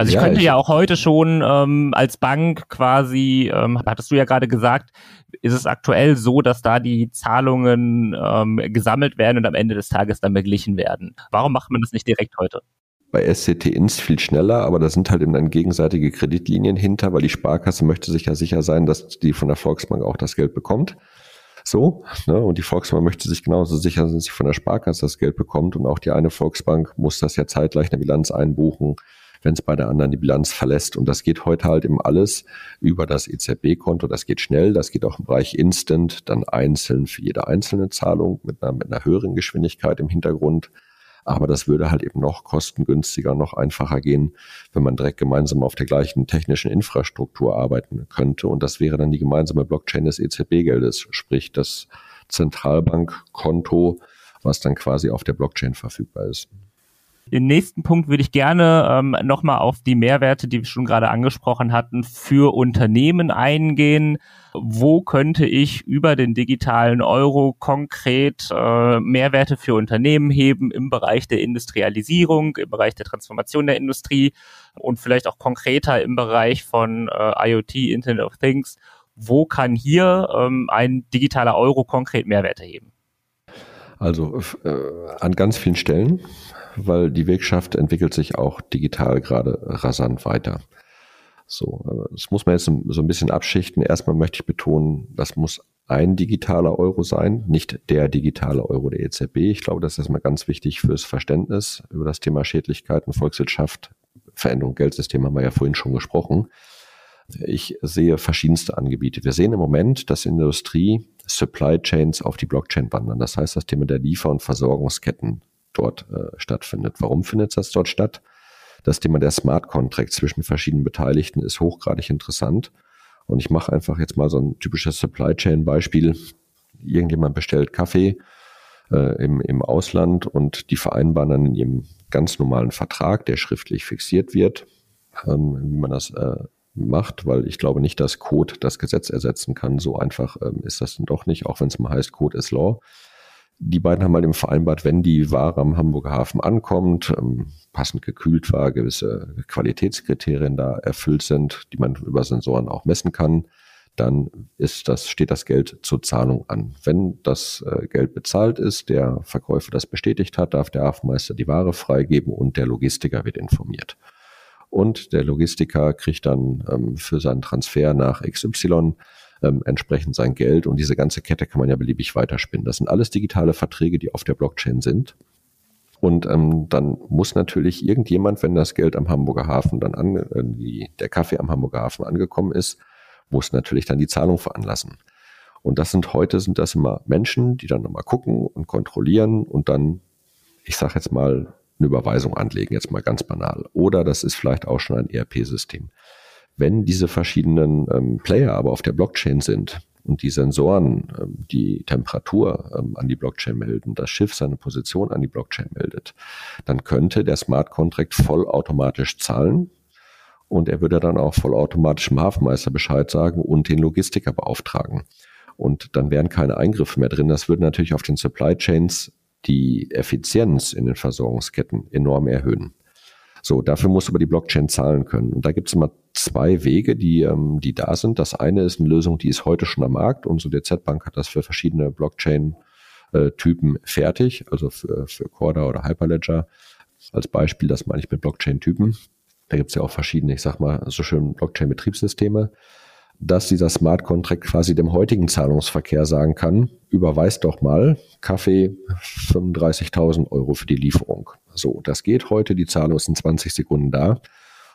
Also ich ja, könnte ich ja auch heute schon ähm, als Bank quasi, ähm, hattest du ja gerade gesagt, ist es aktuell so, dass da die Zahlungen ähm, gesammelt werden und am Ende des Tages dann beglichen werden. Warum macht man das nicht direkt heute? Bei SCT Ins viel schneller, aber da sind halt eben dann gegenseitige Kreditlinien hinter, weil die Sparkasse möchte sich ja sicher sein, dass die von der Volksbank auch das Geld bekommt. So, ne? und die Volksbank möchte sich genauso sicher sein, dass sie von der Sparkasse das Geld bekommt und auch die eine Volksbank muss das ja zeitgleich in der Bilanz einbuchen, wenn es bei der anderen die Bilanz verlässt. Und das geht heute halt eben alles über das EZB-Konto. Das geht schnell, das geht auch im Bereich Instant, dann einzeln für jede einzelne Zahlung mit einer, mit einer höheren Geschwindigkeit im Hintergrund. Aber das würde halt eben noch kostengünstiger, noch einfacher gehen, wenn man direkt gemeinsam auf der gleichen technischen Infrastruktur arbeiten könnte. Und das wäre dann die gemeinsame Blockchain des EZB-Geldes, sprich das Zentralbankkonto, was dann quasi auf der Blockchain verfügbar ist. Den nächsten Punkt würde ich gerne ähm, nochmal auf die Mehrwerte, die wir schon gerade angesprochen hatten, für Unternehmen eingehen. Wo könnte ich über den digitalen Euro konkret äh, Mehrwerte für Unternehmen heben im Bereich der Industrialisierung, im Bereich der Transformation der Industrie und vielleicht auch konkreter im Bereich von äh, IoT, Internet of Things? Wo kann hier ähm, ein digitaler Euro konkret Mehrwerte heben? Also äh, an ganz vielen Stellen weil die Wirtschaft entwickelt sich auch digital gerade rasant weiter. So, das muss man jetzt so ein bisschen abschichten. Erstmal möchte ich betonen, das muss ein digitaler Euro sein, nicht der digitale Euro der EZB. Ich glaube, das ist erstmal ganz wichtig fürs Verständnis über das Thema Schädlichkeiten, Volkswirtschaft, Veränderung Geldsystem haben wir ja vorhin schon gesprochen. Ich sehe verschiedenste Angebiete. Wir sehen im Moment, dass Industrie Supply Chains auf die Blockchain wandern. Das heißt, das Thema der Liefer- und Versorgungsketten dort äh, stattfindet. Warum findet das dort statt? Das Thema der Smart Contract zwischen verschiedenen Beteiligten ist hochgradig interessant. Und ich mache einfach jetzt mal so ein typisches Supply Chain Beispiel. Irgendjemand bestellt Kaffee äh, im, im Ausland und die vereinbaren dann in ihrem ganz normalen Vertrag, der schriftlich fixiert wird, ähm, wie man das äh, macht, weil ich glaube nicht, dass Code das Gesetz ersetzen kann. So einfach ähm, ist das dann doch nicht, auch wenn es mal heißt, Code is Law die beiden haben halt eben vereinbart, wenn die Ware am Hamburger Hafen ankommt, ähm, passend gekühlt war, gewisse Qualitätskriterien da erfüllt sind, die man über Sensoren auch messen kann, dann ist das, steht das Geld zur Zahlung an. Wenn das äh, Geld bezahlt ist, der Verkäufer das bestätigt hat, darf der Hafenmeister die Ware freigeben und der Logistiker wird informiert. Und der Logistiker kriegt dann ähm, für seinen Transfer nach XY ähm, entsprechend sein Geld und diese ganze Kette kann man ja beliebig weiterspinnen. Das sind alles digitale Verträge, die auf der Blockchain sind. Und ähm, dann muss natürlich irgendjemand, wenn das Geld am Hamburger Hafen dann an, äh, die, der Kaffee am Hamburger Hafen angekommen ist, muss natürlich dann die Zahlung veranlassen. Und das sind heute sind das immer Menschen, die dann nochmal gucken und kontrollieren und dann, ich sage jetzt mal, eine Überweisung anlegen, jetzt mal ganz banal. Oder das ist vielleicht auch schon ein ERP-System. Wenn diese verschiedenen ähm, Player aber auf der Blockchain sind und die Sensoren ähm, die Temperatur ähm, an die Blockchain melden, das Schiff seine Position an die Blockchain meldet, dann könnte der Smart Contract vollautomatisch zahlen und er würde dann auch vollautomatisch dem Hafenmeister Bescheid sagen und den Logistiker beauftragen. Und dann wären keine Eingriffe mehr drin. Das würde natürlich auf den Supply Chains die Effizienz in den Versorgungsketten enorm erhöhen. So, dafür muss aber die Blockchain zahlen können. Und da gibt es immer zwei Wege, die, ähm, die da sind. Das eine ist eine Lösung, die ist heute schon am Markt. Unsere DZ-Bank hat das für verschiedene Blockchain-Typen fertig, also für, für Corda oder Hyperledger. Als Beispiel, das meine ich mit Blockchain-Typen. Da gibt es ja auch verschiedene, ich sag mal, so schön Blockchain-Betriebssysteme dass dieser Smart Contract quasi dem heutigen Zahlungsverkehr sagen kann, überweis doch mal Kaffee 35.000 Euro für die Lieferung. So, das geht heute, die Zahlung ist in 20 Sekunden da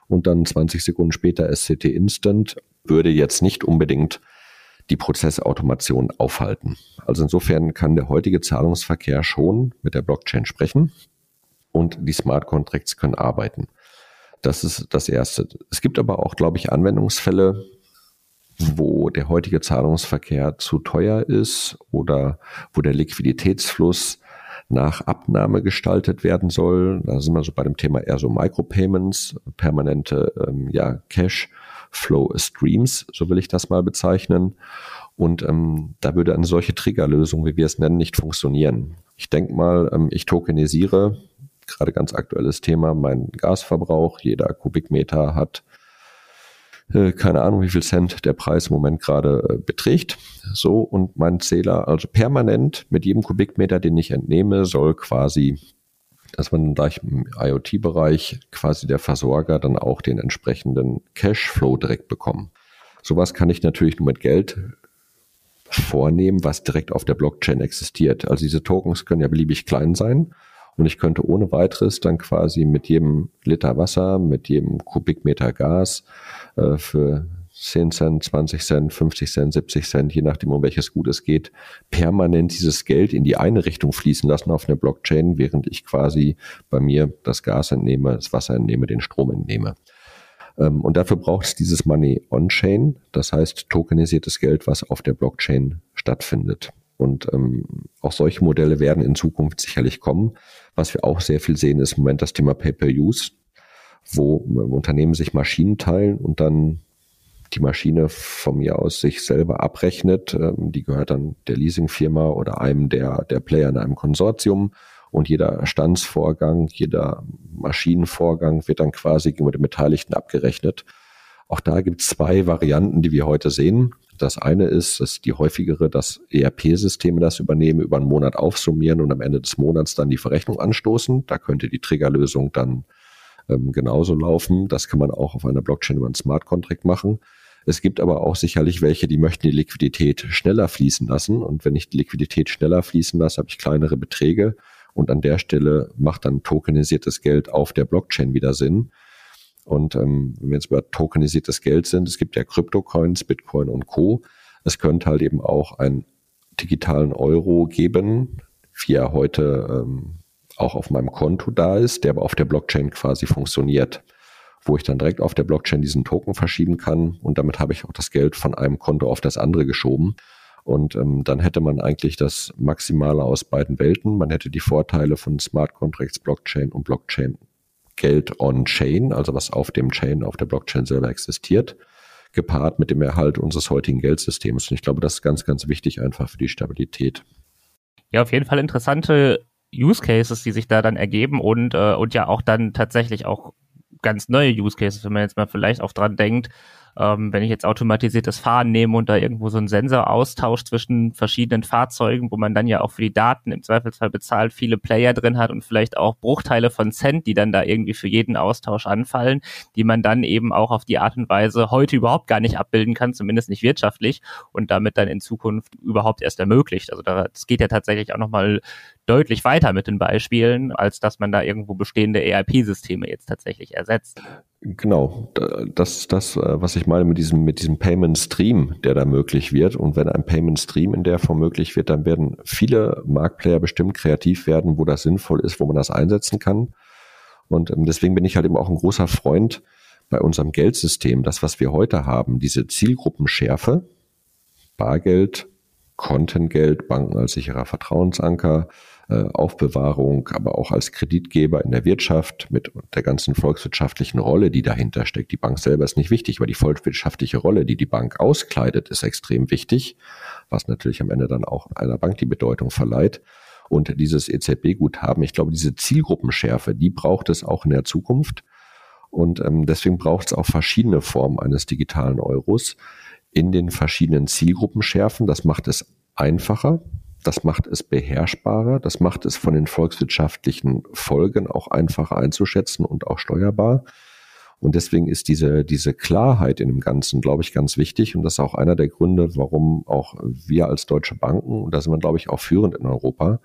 und dann 20 Sekunden später SCT Instant würde jetzt nicht unbedingt die Prozessautomation aufhalten. Also insofern kann der heutige Zahlungsverkehr schon mit der Blockchain sprechen und die Smart Contracts können arbeiten. Das ist das Erste. Es gibt aber auch, glaube ich, Anwendungsfälle, wo der heutige Zahlungsverkehr zu teuer ist oder wo der Liquiditätsfluss nach Abnahme gestaltet werden soll. Da sind wir so bei dem Thema eher so Micropayments, permanente ähm, ja, Cash Flow Streams, so will ich das mal bezeichnen. Und ähm, da würde eine solche Triggerlösung, wie wir es nennen, nicht funktionieren. Ich denke mal, ähm, ich tokenisiere, gerade ganz aktuelles Thema, meinen Gasverbrauch. Jeder Kubikmeter hat äh, keine Ahnung, wie viel Cent der Preis im Moment gerade äh, beträgt. So, und mein Zähler, also permanent mit jedem Kubikmeter, den ich entnehme, soll quasi, dass man gleich im IoT-Bereich quasi der Versorger dann auch den entsprechenden Cashflow direkt bekommen. Sowas kann ich natürlich nur mit Geld vornehmen, was direkt auf der Blockchain existiert. Also diese Tokens können ja beliebig klein sein und ich könnte ohne weiteres dann quasi mit jedem Liter Wasser, mit jedem Kubikmeter Gas äh, für 10 Cent, 20 Cent, 50 Cent, 70 Cent, je nachdem, um welches Gut es geht, permanent dieses Geld in die eine Richtung fließen lassen auf eine Blockchain, während ich quasi bei mir das Gas entnehme, das Wasser entnehme, den Strom entnehme. Ähm, und dafür braucht es dieses Money on-chain, das heißt tokenisiertes Geld, was auf der Blockchain stattfindet. Und ähm, auch solche Modelle werden in Zukunft sicherlich kommen. Was wir auch sehr viel sehen, ist im Moment das Thema Pay-per-Use, wo Unternehmen sich Maschinen teilen und dann die Maschine von mir aus sich selber abrechnet. Ähm, die gehört dann der Leasingfirma oder einem der, der Player in einem Konsortium. Und jeder Standsvorgang, jeder Maschinenvorgang wird dann quasi mit den Beteiligten abgerechnet. Auch da gibt es zwei Varianten, die wir heute sehen. Das eine ist, dass die häufigere, dass ERP-Systeme das übernehmen, über einen Monat aufsummieren und am Ende des Monats dann die Verrechnung anstoßen. Da könnte die Triggerlösung dann ähm, genauso laufen. Das kann man auch auf einer Blockchain über einen Smart Contract machen. Es gibt aber auch sicherlich welche, die möchten die Liquidität schneller fließen lassen. Und wenn ich die Liquidität schneller fließen lasse, habe ich kleinere Beträge. Und an der Stelle macht dann tokenisiertes Geld auf der Blockchain wieder Sinn. Und ähm, wenn wir jetzt über tokenisiertes Geld sind, es gibt ja Kryptocoins, Bitcoin und Co. Es könnte halt eben auch einen digitalen Euro geben, wie er heute ähm, auch auf meinem Konto da ist, der aber auf der Blockchain quasi funktioniert, wo ich dann direkt auf der Blockchain diesen Token verschieben kann und damit habe ich auch das Geld von einem Konto auf das andere geschoben. Und ähm, dann hätte man eigentlich das Maximale aus beiden Welten. Man hätte die Vorteile von Smart Contracts, Blockchain und Blockchain Geld on-Chain, also was auf dem Chain, auf der Blockchain selber existiert, gepaart mit dem Erhalt unseres heutigen Geldsystems. Und ich glaube, das ist ganz, ganz wichtig einfach für die Stabilität. Ja, auf jeden Fall interessante Use Cases, die sich da dann ergeben und, äh, und ja auch dann tatsächlich auch ganz neue Use Cases, wenn man jetzt mal vielleicht auch dran denkt, ähm, wenn ich jetzt automatisiertes Fahren nehme und da irgendwo so ein Sensor austauscht zwischen verschiedenen Fahrzeugen, wo man dann ja auch für die Daten im Zweifelsfall bezahlt, viele Player drin hat und vielleicht auch Bruchteile von Cent, die dann da irgendwie für jeden Austausch anfallen, die man dann eben auch auf die Art und Weise heute überhaupt gar nicht abbilden kann, zumindest nicht wirtschaftlich und damit dann in Zukunft überhaupt erst ermöglicht. Also das geht ja tatsächlich auch nochmal deutlich weiter mit den Beispielen, als dass man da irgendwo bestehende ERP-Systeme jetzt tatsächlich ersetzt. Genau, das ist das, äh, was ich meine mit diesem, mit diesem Payment Stream, der da möglich wird. Und wenn ein Payment Stream in der Form möglich wird, dann werden viele Marktplayer bestimmt kreativ werden, wo das sinnvoll ist, wo man das einsetzen kann. Und ähm, deswegen bin ich halt eben auch ein großer Freund bei unserem Geldsystem, das, was wir heute haben, diese Zielgruppenschärfe, Bargeld, Kontengeld, Banken als sicherer Vertrauensanker, Aufbewahrung, aber auch als Kreditgeber in der Wirtschaft mit der ganzen volkswirtschaftlichen Rolle, die dahinter steckt. Die Bank selber ist nicht wichtig, aber die volkswirtschaftliche Rolle, die die Bank auskleidet, ist extrem wichtig, was natürlich am Ende dann auch einer Bank die Bedeutung verleiht. Und dieses EZB-Guthaben, ich glaube, diese Zielgruppenschärfe, die braucht es auch in der Zukunft. Und ähm, deswegen braucht es auch verschiedene Formen eines digitalen Euros in den verschiedenen Zielgruppenschärfen. Das macht es einfacher, das macht es beherrschbarer, das macht es von den volkswirtschaftlichen Folgen auch einfacher einzuschätzen und auch steuerbar. Und deswegen ist diese, diese Klarheit in dem Ganzen, glaube ich, ganz wichtig. Und das ist auch einer der Gründe, warum auch wir als deutsche Banken, und da sind wir, glaube ich, auch führend in Europa,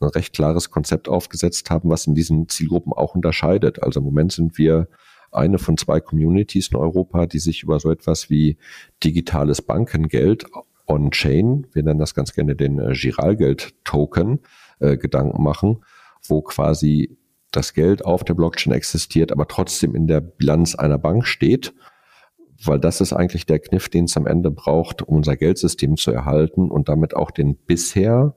ein recht klares Konzept aufgesetzt haben, was in diesen Zielgruppen auch unterscheidet. Also im Moment sind wir eine von zwei Communities in Europa, die sich über so etwas wie digitales Bankengeld on-chain, wir nennen das ganz gerne den äh, Giralgeld-Token, äh, Gedanken machen, wo quasi das Geld auf der Blockchain existiert, aber trotzdem in der Bilanz einer Bank steht, weil das ist eigentlich der Kniff, den es am Ende braucht, um unser Geldsystem zu erhalten und damit auch den bisher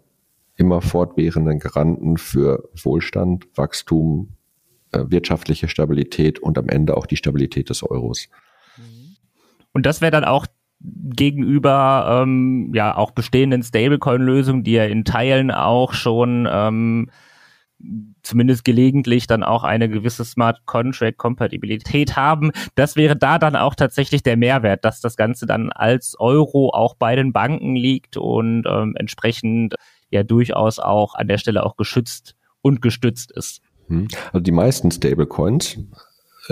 immer fortwährenden Garanten für Wohlstand, Wachstum, äh, wirtschaftliche Stabilität und am Ende auch die Stabilität des Euros. Und das wäre dann auch gegenüber ähm, ja auch bestehenden Stablecoin-Lösungen, die ja in Teilen auch schon ähm, zumindest gelegentlich dann auch eine gewisse Smart Contract Kompatibilität haben. Das wäre da dann auch tatsächlich der Mehrwert, dass das Ganze dann als Euro auch bei den Banken liegt und ähm, entsprechend ja durchaus auch an der Stelle auch geschützt und gestützt ist. Hm. Also die meisten Stablecoins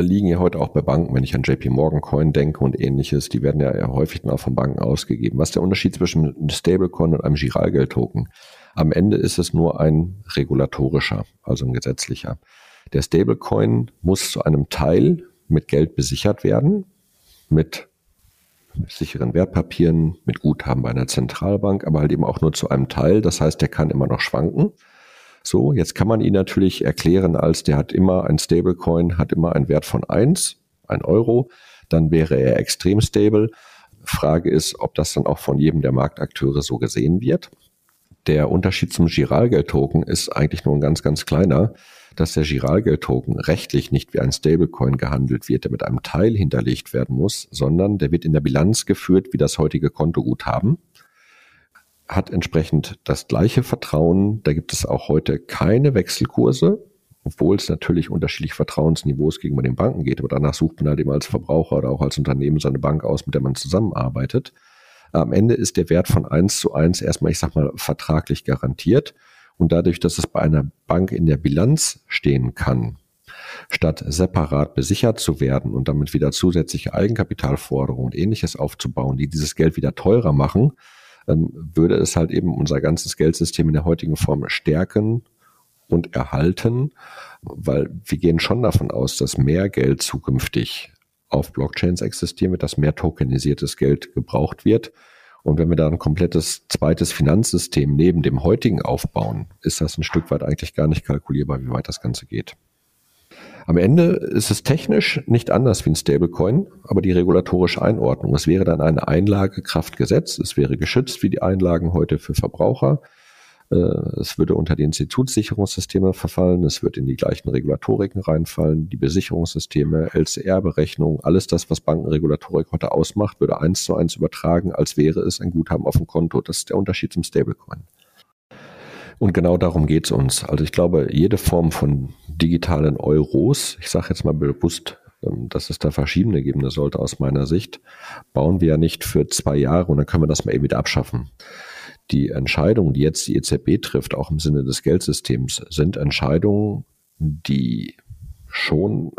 liegen ja heute auch bei Banken, wenn ich an JP Morgan Coin denke und ähnliches, die werden ja häufig auch von Banken ausgegeben. Was ist der Unterschied zwischen einem Stablecoin und einem Giralgeld-Token? Am Ende ist es nur ein regulatorischer, also ein gesetzlicher. Der Stablecoin muss zu einem Teil mit Geld besichert werden, mit sicheren Wertpapieren, mit Guthaben bei einer Zentralbank, aber halt eben auch nur zu einem Teil. Das heißt, der kann immer noch schwanken. So, jetzt kann man ihn natürlich erklären als, der hat immer ein Stablecoin, hat immer einen Wert von eins, ein Euro, dann wäre er extrem stable. Frage ist, ob das dann auch von jedem der Marktakteure so gesehen wird. Der Unterschied zum Giralgeld-Token ist eigentlich nur ein ganz, ganz kleiner, dass der Giralgeld-Token rechtlich nicht wie ein Stablecoin gehandelt wird, der mit einem Teil hinterlegt werden muss, sondern der wird in der Bilanz geführt wie das heutige Kontoguthaben hat entsprechend das gleiche Vertrauen. Da gibt es auch heute keine Wechselkurse, obwohl es natürlich unterschiedliche Vertrauensniveaus gegenüber den Banken geht. Aber danach sucht man halt eben als Verbraucher oder auch als Unternehmen seine Bank aus, mit der man zusammenarbeitet. Am Ende ist der Wert von eins zu eins erstmal, ich sag mal, vertraglich garantiert. Und dadurch, dass es bei einer Bank in der Bilanz stehen kann, statt separat besichert zu werden und damit wieder zusätzliche Eigenkapitalforderungen und ähnliches aufzubauen, die dieses Geld wieder teurer machen, würde es halt eben unser ganzes Geldsystem in der heutigen Form stärken und erhalten, weil wir gehen schon davon aus, dass mehr Geld zukünftig auf Blockchains existieren wird, dass mehr tokenisiertes Geld gebraucht wird. Und wenn wir da ein komplettes zweites Finanzsystem neben dem heutigen aufbauen, ist das ein Stück weit eigentlich gar nicht kalkulierbar, wie weit das Ganze geht. Am Ende ist es technisch nicht anders wie ein Stablecoin, aber die regulatorische Einordnung. Es wäre dann eine Einlagekraftgesetz. Es wäre geschützt wie die Einlagen heute für Verbraucher. Äh, es würde unter die Institutssicherungssysteme verfallen. Es wird in die gleichen Regulatoriken reinfallen. Die Besicherungssysteme, LCR-Berechnung, alles das, was Bankenregulatorik heute ausmacht, würde eins zu eins übertragen, als wäre es ein Guthaben auf dem Konto. Das ist der Unterschied zum Stablecoin. Und genau darum geht's uns. Also ich glaube, jede Form von digitalen Euros, ich sage jetzt mal bewusst, ähm, dass es da verschiedene geben sollte aus meiner Sicht, bauen wir ja nicht für zwei Jahre und dann können wir das mal eben wieder abschaffen. Die Entscheidungen, die jetzt die EZB trifft, auch im Sinne des Geldsystems, sind Entscheidungen, die schon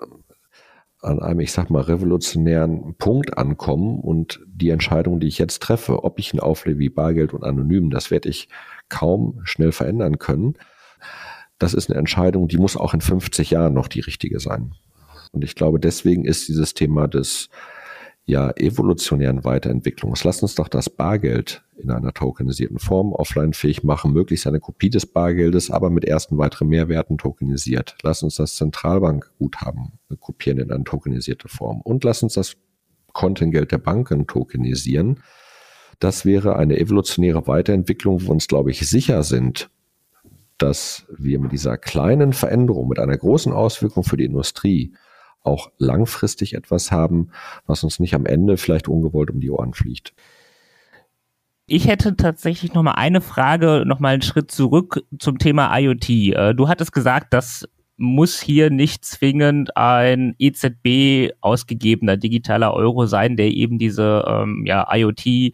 an einem, ich sag mal, revolutionären Punkt ankommen und die Entscheidung, die ich jetzt treffe, ob ich ihn auflege wie Bargeld und anonym, das werde ich kaum schnell verändern können. Das ist eine Entscheidung, die muss auch in 50 Jahren noch die richtige sein. Und ich glaube, deswegen ist dieses Thema des ja, evolutionären Weiterentwicklungs. Lass uns doch das Bargeld in einer tokenisierten Form offline fähig machen, möglichst eine Kopie des Bargeldes, aber mit ersten weiteren Mehrwerten tokenisiert. Lass uns das Zentralbankguthaben kopieren in eine tokenisierte Form und lass uns das Kontengeld der Banken tokenisieren Das wäre eine evolutionäre Weiterentwicklung, wo wir uns, glaube ich, sicher sind, dass wir mit dieser kleinen Veränderung, mit einer großen Auswirkung für die Industrie auch langfristig etwas haben, was uns nicht am Ende vielleicht ungewollt um die Ohren fliegt. Ich hätte tatsächlich noch mal eine Frage, noch mal einen Schritt zurück zum Thema IoT. Äh, du hattest gesagt, das muss hier nicht zwingend ein EZB ausgegebener digitaler Euro sein, der eben diese ähm, ja, IoT äh,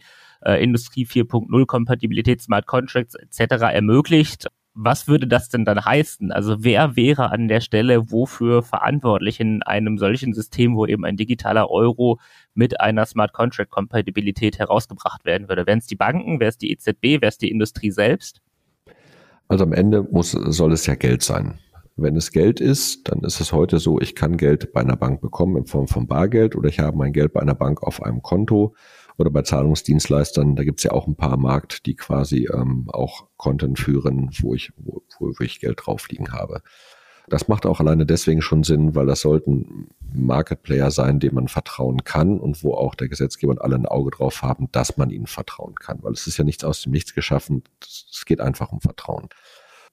Industrie 4.0 Kompatibilität, Smart Contracts etc. ermöglicht was würde das denn dann heißen? Also wer wäre an der Stelle wofür verantwortlich in einem solchen System, wo eben ein digitaler Euro mit einer Smart Contract Kompatibilität herausgebracht werden würde? Wären es die Banken, wäre es die EZB, wäre es die Industrie selbst? Also am Ende muss, soll es ja Geld sein. Wenn es Geld ist, dann ist es heute so, ich kann Geld bei einer Bank bekommen in Form von Bargeld oder ich habe mein Geld bei einer Bank auf einem Konto oder bei Zahlungsdienstleistern, da gibt es ja auch ein paar am Markt, die quasi ähm, auch Konten führen, wo ich, wo, wo ich Geld drauf liegen habe. Das macht auch alleine deswegen schon Sinn, weil das sollten Market Player sein, dem man vertrauen kann und wo auch der Gesetzgeber und alle ein Auge drauf haben, dass man ihnen vertrauen kann. Weil es ist ja nichts aus dem Nichts geschaffen. Es geht einfach um Vertrauen.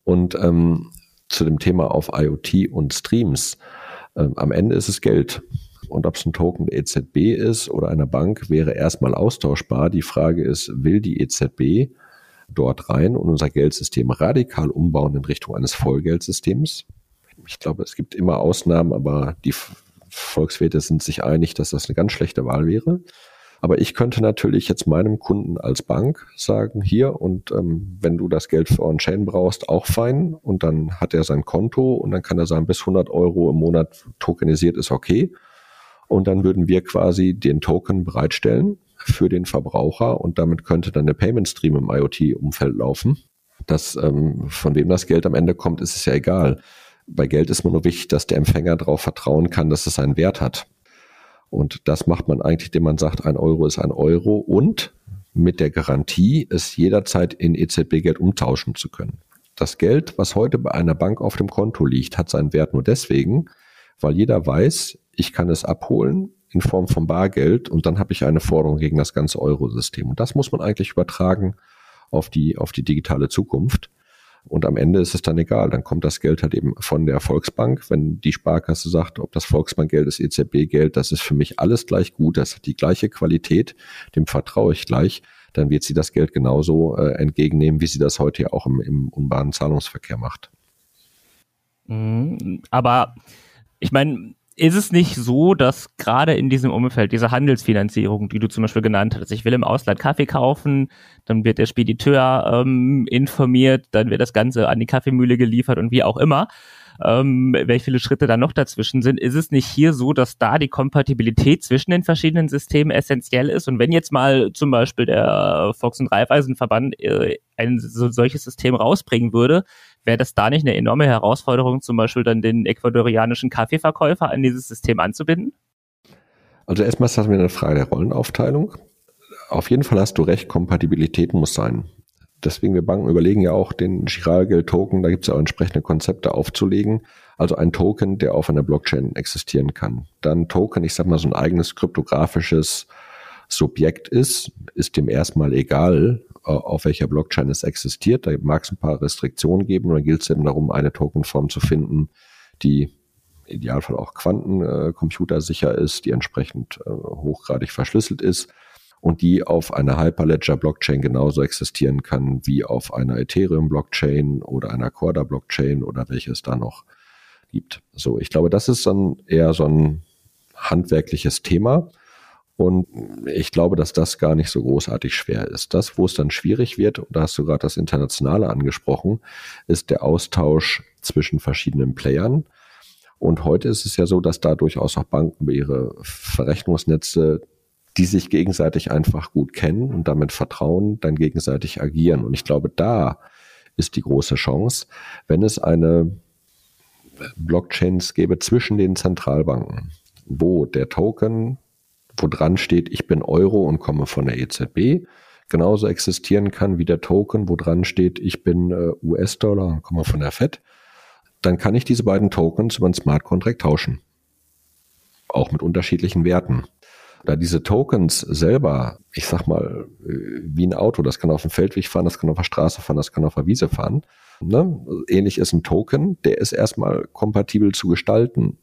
Und ähm, zu dem Thema auf IoT und Streams. Ähm, am Ende ist es Geld. Und ob es ein Token der EZB ist oder einer Bank, wäre erstmal austauschbar. Die Frage ist, will die EZB dort rein und unser Geldsystem radikal umbauen in Richtung eines Vollgeldsystems? Ich glaube, es gibt immer Ausnahmen, aber die Volkswirte sind sich einig, dass das eine ganz schlechte Wahl wäre. Aber ich könnte natürlich jetzt meinem Kunden als Bank sagen, hier und ähm, wenn du das Geld für On-Chain brauchst, auch fein. Und dann hat er sein Konto und dann kann er sagen, bis 100 Euro im Monat tokenisiert ist okay. Und dann würden wir quasi den Token bereitstellen für den Verbraucher und damit könnte dann der Payment Stream im IoT-Umfeld laufen. Das, ähm, von wem das Geld am Ende kommt, ist es ja egal. Bei Geld ist mir nur wichtig, dass der Empfänger darauf vertrauen kann, dass es einen Wert hat. Und das macht man eigentlich, indem man sagt, ein Euro ist ein Euro und mit der Garantie, es jederzeit in EZB-Geld umtauschen zu können. Das Geld, was heute bei einer Bank auf dem Konto liegt, hat seinen Wert nur deswegen, weil jeder weiß, ich kann es abholen in Form von Bargeld und dann habe ich eine Forderung gegen das ganze Eurosystem. Und das muss man eigentlich übertragen auf die, auf die digitale Zukunft. Und am Ende ist es dann egal. Dann kommt das Geld halt eben von der Volksbank. Wenn die Sparkasse sagt, ob das Volksbankgeld ist, EZB-Geld, das ist für mich alles gleich gut, das hat die gleiche Qualität, dem vertraue ich gleich, dann wird sie das Geld genauso äh, entgegennehmen, wie sie das heute ja auch im, im unbahnen Zahlungsverkehr macht. Mhm. Aber ich meine, ist es nicht so, dass gerade in diesem Umfeld, diese Handelsfinanzierung, die du zum Beispiel genannt hast, ich will im Ausland Kaffee kaufen, dann wird der Spediteur ähm, informiert, dann wird das Ganze an die Kaffeemühle geliefert und wie auch immer, ähm, welche viele Schritte da noch dazwischen sind, ist es nicht hier so, dass da die Kompatibilität zwischen den verschiedenen Systemen essentiell ist? Und wenn jetzt mal zum Beispiel der Volks- und Raiffeisenverband äh, ein so, solches System rausbringen würde, wäre das da nicht eine enorme Herausforderung, zum Beispiel dann den ecuadorianischen Kaffeeverkäufer an dieses System anzubinden? Also erstmal das mir eine Frage der Rollenaufteilung. Auf jeden Fall hast du recht, Kompatibilität muss sein deswegen wir Banken überlegen ja auch, den Giralgeld-Token, da gibt es ja auch entsprechende Konzepte aufzulegen. Also ein Token, der auf einer Blockchain existieren kann. Dann Token, ich sag mal, so ein eigenes kryptografisches Subjekt ist, ist dem erstmal egal, äh, auf welcher Blockchain es existiert. Da mag es ein paar Restriktionen geben und dann gilt es eben darum, eine Tokenform zu finden, die im Idealfall auch quantencomputersicher ist, die entsprechend äh, hochgradig verschlüsselt ist und die auf einer Hyperledger-Blockchain genauso existieren kann wie auf einer Ethereum-Blockchain oder einer Corda-Blockchain oder welche es da noch gibt. So, ich glaube, das ist dann eher so ein handwerkliches Thema. Und ich glaube, dass das gar nicht so großartig schwer ist. Das, wo es dann schwierig wird, und da hast du gerade das Internationale angesprochen, ist der Austausch zwischen verschiedenen Playern. Und heute ist es ja so, dass da durchaus auch Banken über ihre Verrechnungsnetze die sich gegenseitig einfach gut kennen und damit vertrauen, dann gegenseitig agieren. Und ich glaube, da ist die große Chance, wenn es eine Blockchains gäbe zwischen den Zentralbanken, wo der Token, wo dran steht, ich bin Euro und komme von der EZB, genauso existieren kann wie der Token, wo dran steht, ich bin äh, US-Dollar und komme von der Fed, dann kann ich diese beiden Tokens über ein Smart Contract tauschen. Auch mit unterschiedlichen Werten. Da diese Tokens selber, ich sag mal, äh, wie ein Auto, das kann auf dem Feldweg fahren, das kann auf der Straße fahren, das kann auf der Wiese fahren. Ne? Ähnlich ist ein Token, der ist erstmal kompatibel zu gestalten.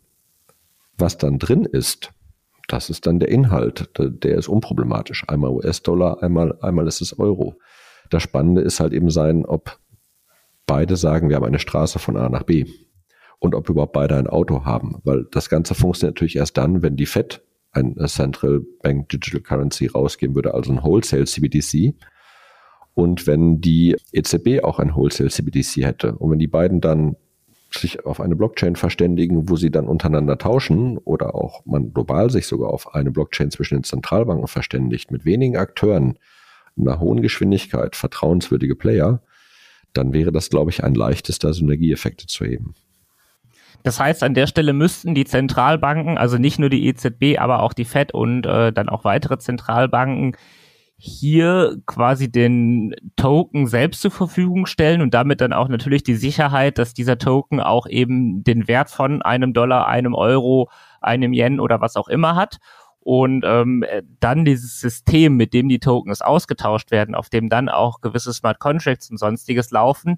Was dann drin ist, das ist dann der Inhalt, der ist unproblematisch. Einmal US-Dollar, einmal, einmal ist es Euro. Das Spannende ist halt eben sein, ob beide sagen, wir haben eine Straße von A nach B und ob überhaupt beide ein Auto haben, weil das Ganze funktioniert natürlich erst dann, wenn die Fed ein Central Bank Digital Currency rausgeben würde, also ein Wholesale CBDC. Und wenn die EZB auch ein Wholesale CBDC hätte und wenn die beiden dann sich auf eine Blockchain verständigen, wo sie dann untereinander tauschen oder auch man global sich sogar auf eine Blockchain zwischen den Zentralbanken verständigt mit wenigen Akteuren, einer hohen Geschwindigkeit, vertrauenswürdige Player, dann wäre das, glaube ich, ein leichtester Synergieeffekte zu heben. Das heißt, an der Stelle müssten die Zentralbanken, also nicht nur die EZB, aber auch die Fed und äh, dann auch weitere Zentralbanken, hier quasi den Token selbst zur Verfügung stellen und damit dann auch natürlich die Sicherheit, dass dieser Token auch eben den Wert von einem Dollar, einem Euro, einem Yen oder was auch immer hat. Und ähm, dann dieses System, mit dem die Tokens ausgetauscht werden, auf dem dann auch gewisse Smart Contracts und sonstiges laufen,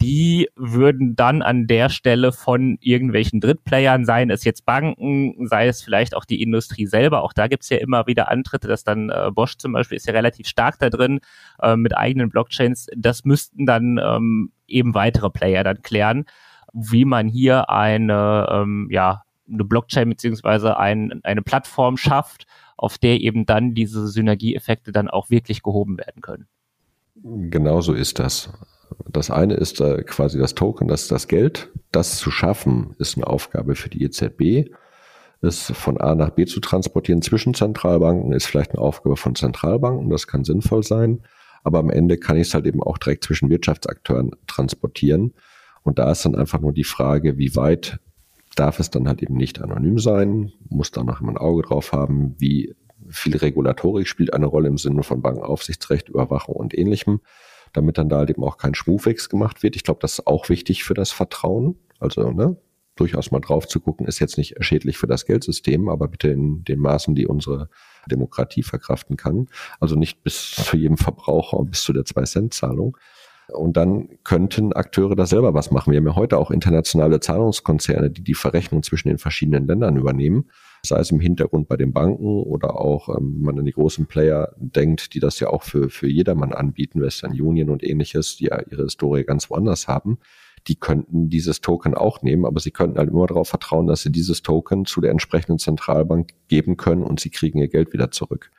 die würden dann an der Stelle von irgendwelchen Drittplayern, seien es jetzt Banken, sei es vielleicht auch die Industrie selber, auch da gibt's ja immer wieder Antritte, dass dann äh, Bosch zum Beispiel ist ja relativ stark da drin äh, mit eigenen Blockchains, das müssten dann ähm, eben weitere Player dann klären, wie man hier eine, ähm, ja, eine Blockchain beziehungsweise ein, eine Plattform schafft, auf der eben dann diese Synergieeffekte dann auch wirklich gehoben werden können. Genau so ist das. Das eine ist äh, quasi das Token, das ist das Geld. Das zu schaffen, ist eine Aufgabe für die EZB. Es von A nach B zu transportieren zwischen Zentralbanken ist vielleicht eine Aufgabe von Zentralbanken. Das kann sinnvoll sein. Aber am Ende kann ich es halt eben auch direkt zwischen Wirtschaftsakteuren transportieren. Und da ist dann einfach nur die Frage, wie weit darf es dann halt eben nicht anonym sein, muss da noch ein Auge drauf haben, wie viel Regulatorik spielt eine Rolle im Sinne von Bankenaufsichtsrecht, Überwachung und ähnlichem damit dann da halt eben auch kein Schwufix gemacht wird. Ich glaube, das ist auch wichtig für das Vertrauen. Also, ne, durchaus mal drauf zu gucken, ist jetzt nicht schädlich für das Geldsystem, aber bitte in den Maßen, die unsere Demokratie verkraften kann. Also nicht bis zu jedem Verbraucher und bis zu der Zwei-Cent-Zahlung. Und dann könnten Akteure da selber was machen. Wir haben ja heute auch internationale Zahlungskonzerne, die die Verrechnung zwischen den verschiedenen Ländern übernehmen sei es im Hintergrund bei den Banken oder auch, ähm, wenn man an die großen Player denkt, die das ja auch für, für jedermann anbieten, Western Union und ähnliches, die ja ihre Historie ganz woanders haben, die könnten dieses Token auch nehmen, aber sie könnten halt immer darauf vertrauen, dass sie dieses Token zu der entsprechenden Zentralbank geben können und sie kriegen ihr Geld wieder zurück.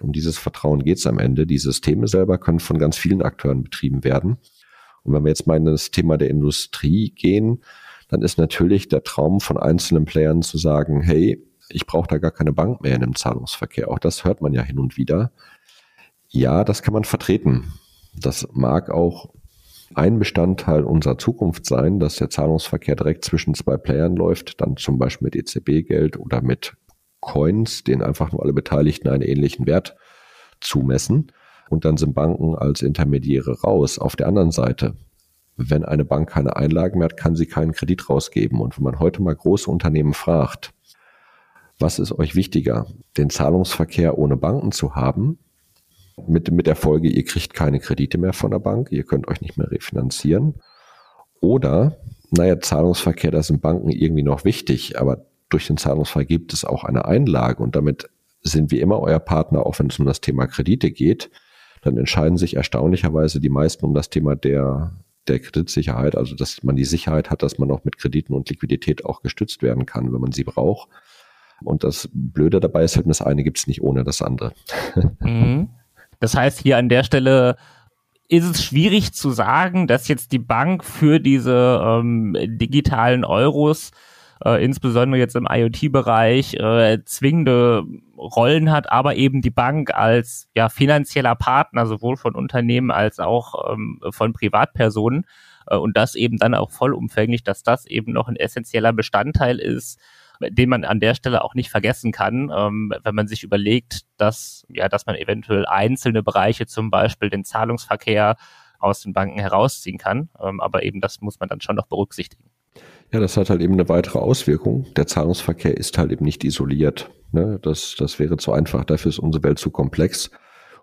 Um dieses Vertrauen geht es am Ende. Die Systeme selber können von ganz vielen Akteuren betrieben werden. Und wenn wir jetzt mal in das Thema der Industrie gehen, dann ist natürlich der Traum von einzelnen Playern zu sagen, hey, ich brauche da gar keine Bank mehr in dem Zahlungsverkehr. Auch das hört man ja hin und wieder. Ja, das kann man vertreten. Das mag auch ein Bestandteil unserer Zukunft sein, dass der Zahlungsverkehr direkt zwischen zwei Playern läuft, dann zum Beispiel mit EZB-Geld oder mit Coins, denen einfach nur alle Beteiligten einen ähnlichen Wert zumessen. Und dann sind Banken als Intermediäre raus. Auf der anderen Seite, wenn eine Bank keine Einlagen mehr hat, kann sie keinen Kredit rausgeben. Und wenn man heute mal große Unternehmen fragt, was ist euch wichtiger, den Zahlungsverkehr ohne Banken zu haben, mit, mit der Folge, ihr kriegt keine Kredite mehr von der Bank, ihr könnt euch nicht mehr refinanzieren. Oder, naja, Zahlungsverkehr, da sind Banken irgendwie noch wichtig, aber durch den Zahlungsverkehr gibt es auch eine Einlage und damit sind wir immer euer Partner, auch wenn es um das Thema Kredite geht. Dann entscheiden sich erstaunlicherweise die meisten um das Thema der, der Kreditsicherheit, also dass man die Sicherheit hat, dass man auch mit Krediten und Liquidität auch gestützt werden kann, wenn man sie braucht. Und das Blöde dabei ist halt, das eine gibt es nicht ohne das andere. Mhm. Das heißt, hier an der Stelle ist es schwierig zu sagen, dass jetzt die Bank für diese ähm, digitalen Euros, äh, insbesondere jetzt im IoT-Bereich, äh, zwingende Rollen hat, aber eben die Bank als ja finanzieller Partner sowohl von Unternehmen als auch ähm, von Privatpersonen äh, und das eben dann auch vollumfänglich, dass das eben noch ein essentieller Bestandteil ist den man an der Stelle auch nicht vergessen kann, ähm, wenn man sich überlegt, dass, ja, dass man eventuell einzelne Bereiche, zum Beispiel den Zahlungsverkehr aus den Banken herausziehen kann. Ähm, aber eben das muss man dann schon noch berücksichtigen. Ja, das hat halt eben eine weitere Auswirkung. Der Zahlungsverkehr ist halt eben nicht isoliert. Ne? Das, das wäre zu einfach, dafür ist unsere Welt zu komplex.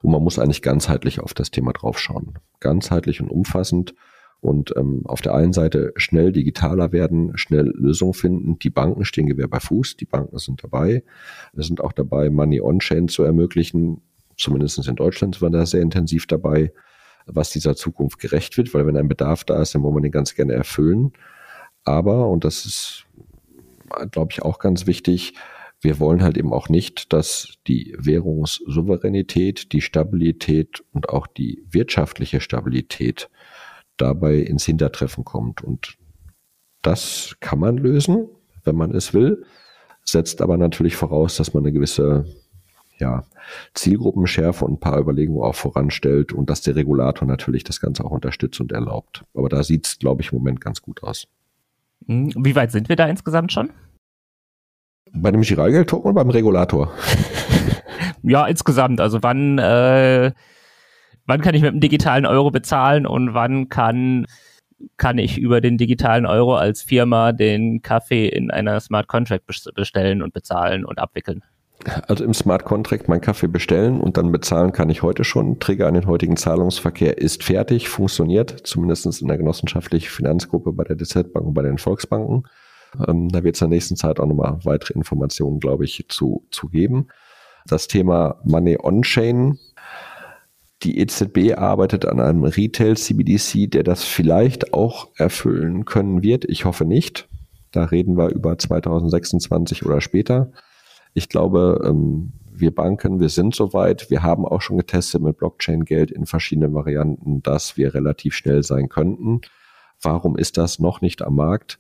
Und man muss eigentlich ganzheitlich auf das Thema draufschauen. Ganzheitlich und umfassend. Und ähm, auf der einen Seite schnell digitaler werden, schnell Lösungen finden. Die Banken stehen Gewehr bei Fuß, die Banken sind dabei. Wir sind auch dabei, Money on-Chain zu ermöglichen. Zumindest in Deutschland sind wir da sehr intensiv dabei, was dieser Zukunft gerecht wird, weil wenn ein Bedarf da ist, dann wollen wir den ganz gerne erfüllen. Aber, und das ist, glaube ich, auch ganz wichtig, wir wollen halt eben auch nicht, dass die Währungssouveränität, die Stabilität und auch die wirtschaftliche Stabilität dabei ins Hintertreffen kommt. Und das kann man lösen, wenn man es will, setzt aber natürlich voraus, dass man eine gewisse ja, Zielgruppenschärfe und ein paar Überlegungen auch voranstellt und dass der Regulator natürlich das Ganze auch unterstützt und erlaubt. Aber da sieht es, glaube ich, im Moment ganz gut aus. Hm, wie weit sind wir da insgesamt schon? Bei dem Giralgeld-Token oder beim Regulator? ja, insgesamt. Also wann, äh, wann kann ich mit dem digitalen Euro bezahlen und wann kann, kann ich über den digitalen Euro als Firma den Kaffee in einer Smart Contract bestellen und bezahlen und abwickeln? Also im Smart Contract meinen Kaffee bestellen und dann bezahlen kann ich heute schon. Trigger an den heutigen Zahlungsverkehr ist fertig, funktioniert, zumindest in der genossenschaftlichen Finanzgruppe bei der DZ Bank und bei den Volksbanken. Ähm, da wird es in der nächsten Zeit auch nochmal weitere Informationen, glaube ich, zu, zu geben. Das Thema Money On-Chain. Die EZB arbeitet an einem Retail CBDC, der das vielleicht auch erfüllen können wird. Ich hoffe nicht. Da reden wir über 2026 oder später. Ich glaube, ähm, wir Banken, wir sind soweit. Wir haben auch schon getestet mit Blockchain-Geld in verschiedenen Varianten, dass wir relativ schnell sein könnten. Warum ist das noch nicht am Markt?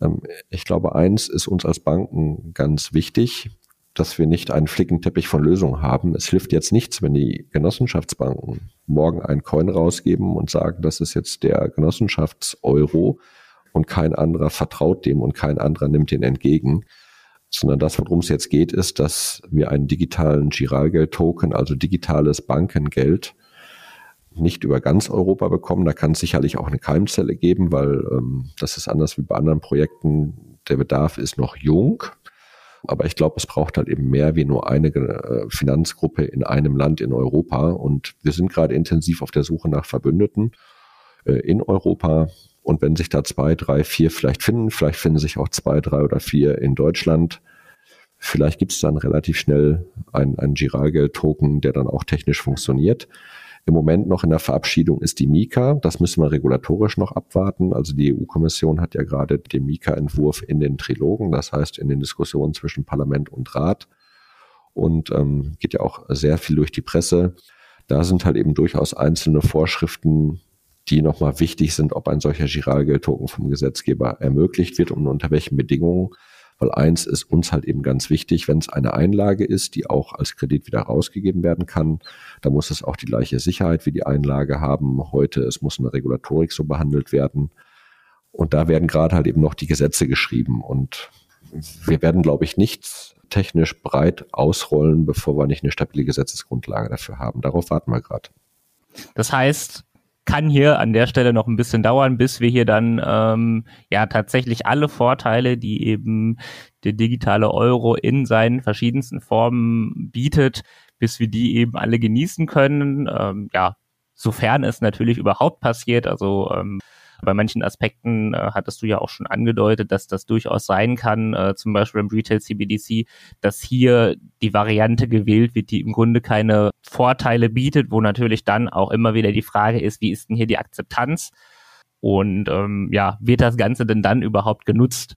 Ähm, ich glaube, eins ist uns als Banken ganz wichtig, dass wir nicht einen Flickenteppich von Lösungen haben. Es hilft jetzt nichts, wenn die Genossenschaftsbanken morgen einen Coin rausgeben und sagen, das ist jetzt der Genossenschaftseuro und kein anderer vertraut dem und kein anderer nimmt den entgegen sondern das, worum es jetzt geht, ist, dass wir einen digitalen Giralgeld-Token, also digitales Bankengeld, nicht über ganz Europa bekommen. Da kann es sicherlich auch eine Keimzelle geben, weil ähm, das ist anders wie bei anderen Projekten. Der Bedarf ist noch jung. Aber ich glaube, es braucht halt eben mehr wie nur eine äh, Finanzgruppe in einem Land in Europa. Und wir sind gerade intensiv auf der Suche nach Verbündeten äh, in Europa, und wenn sich da zwei, drei, vier vielleicht finden, vielleicht finden sich auch zwei, drei oder vier in Deutschland, vielleicht gibt es dann relativ schnell ein, ein Giralgeld-Token, der dann auch technisch funktioniert. Im Moment noch in der Verabschiedung ist die Mika. Das müssen wir regulatorisch noch abwarten. Also die EU-Kommission hat ja gerade den Mika-Entwurf in den Trilogen, das heißt in den Diskussionen zwischen Parlament und Rat. Und ähm, geht ja auch sehr viel durch die Presse. Da sind halt eben durchaus einzelne Vorschriften die nochmal wichtig sind, ob ein solcher Giralgeld-Token vom Gesetzgeber ermöglicht wird und unter welchen Bedingungen. Weil eins ist uns halt eben ganz wichtig, wenn es eine Einlage ist, die auch als Kredit wieder rausgegeben werden kann, dann muss es auch die gleiche Sicherheit wie die Einlage haben. Heute, es muss eine Regulatorik so behandelt werden. Und da werden gerade halt eben noch die Gesetze geschrieben. Und wir werden, glaube ich, nichts technisch breit ausrollen, bevor wir nicht eine stabile Gesetzesgrundlage dafür haben. Darauf warten wir gerade. Das heißt, kann hier an der Stelle noch ein bisschen dauern, bis wir hier dann ähm, ja tatsächlich alle Vorteile, die eben der digitale Euro in seinen verschiedensten Formen bietet, bis wir die eben alle genießen können. Ähm, ja, sofern es natürlich überhaupt passiert. Also ähm, bei manchen Aspekten äh, hattest du ja auch schon angedeutet, dass das durchaus sein kann, äh, zum Beispiel im Retail CBDC, dass hier die Variante gewählt wird, die im Grunde keine Vorteile bietet, wo natürlich dann auch immer wieder die Frage ist, wie ist denn hier die Akzeptanz? Und ähm, ja, wird das Ganze denn dann überhaupt genutzt?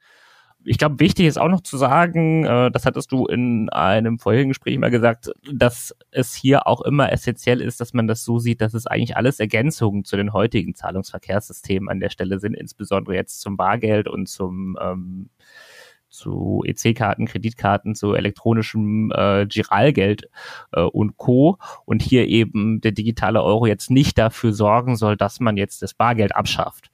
Ich glaube, wichtig ist auch noch zu sagen, äh, das hattest du in einem vorherigen Gespräch immer gesagt, dass es hier auch immer essentiell ist, dass man das so sieht, dass es eigentlich alles Ergänzungen zu den heutigen Zahlungsverkehrssystemen an der Stelle sind, insbesondere jetzt zum Bargeld und zum ähm, zu EC-Karten, Kreditkarten, zu elektronischem äh, Giralgeld äh, und Co. Und hier eben der digitale Euro jetzt nicht dafür sorgen soll, dass man jetzt das Bargeld abschafft.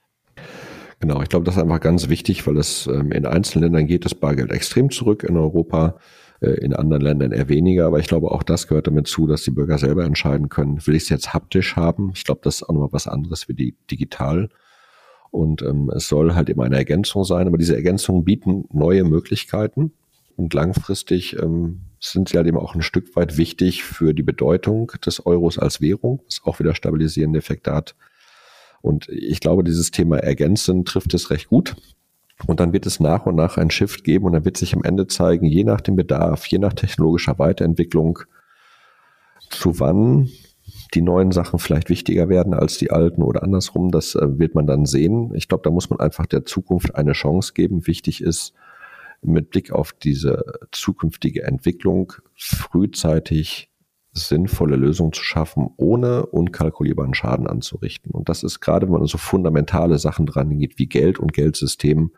Genau, ich glaube, das ist einfach ganz wichtig, weil es ähm, in einzelnen Ländern geht das Bargeld extrem zurück, in Europa, äh, in anderen Ländern eher weniger. Aber ich glaube, auch das gehört damit zu, dass die Bürger selber entscheiden können, will ich es jetzt haptisch haben? Ich glaube, das ist auch nochmal was anderes wie die digital. Und ähm, es soll halt immer eine Ergänzung sein, aber diese Ergänzungen bieten neue Möglichkeiten und langfristig ähm, sind sie halt eben auch ein Stück weit wichtig für die Bedeutung des Euros als Währung, was auch wieder stabilisierende Effekte hat. Und ich glaube, dieses Thema Ergänzen trifft es recht gut. Und dann wird es nach und nach ein Shift geben und dann wird sich am Ende zeigen, je nach dem Bedarf, je nach technologischer Weiterentwicklung, zu wann die neuen Sachen vielleicht wichtiger werden als die alten oder andersrum. Das äh, wird man dann sehen. Ich glaube, da muss man einfach der Zukunft eine Chance geben. Wichtig ist, mit Blick auf diese zukünftige Entwicklung frühzeitig sinnvolle Lösungen zu schaffen, ohne unkalkulierbaren Schaden anzurichten. Und das ist gerade, wenn man so fundamentale Sachen dran geht, wie Geld und Geldsystem,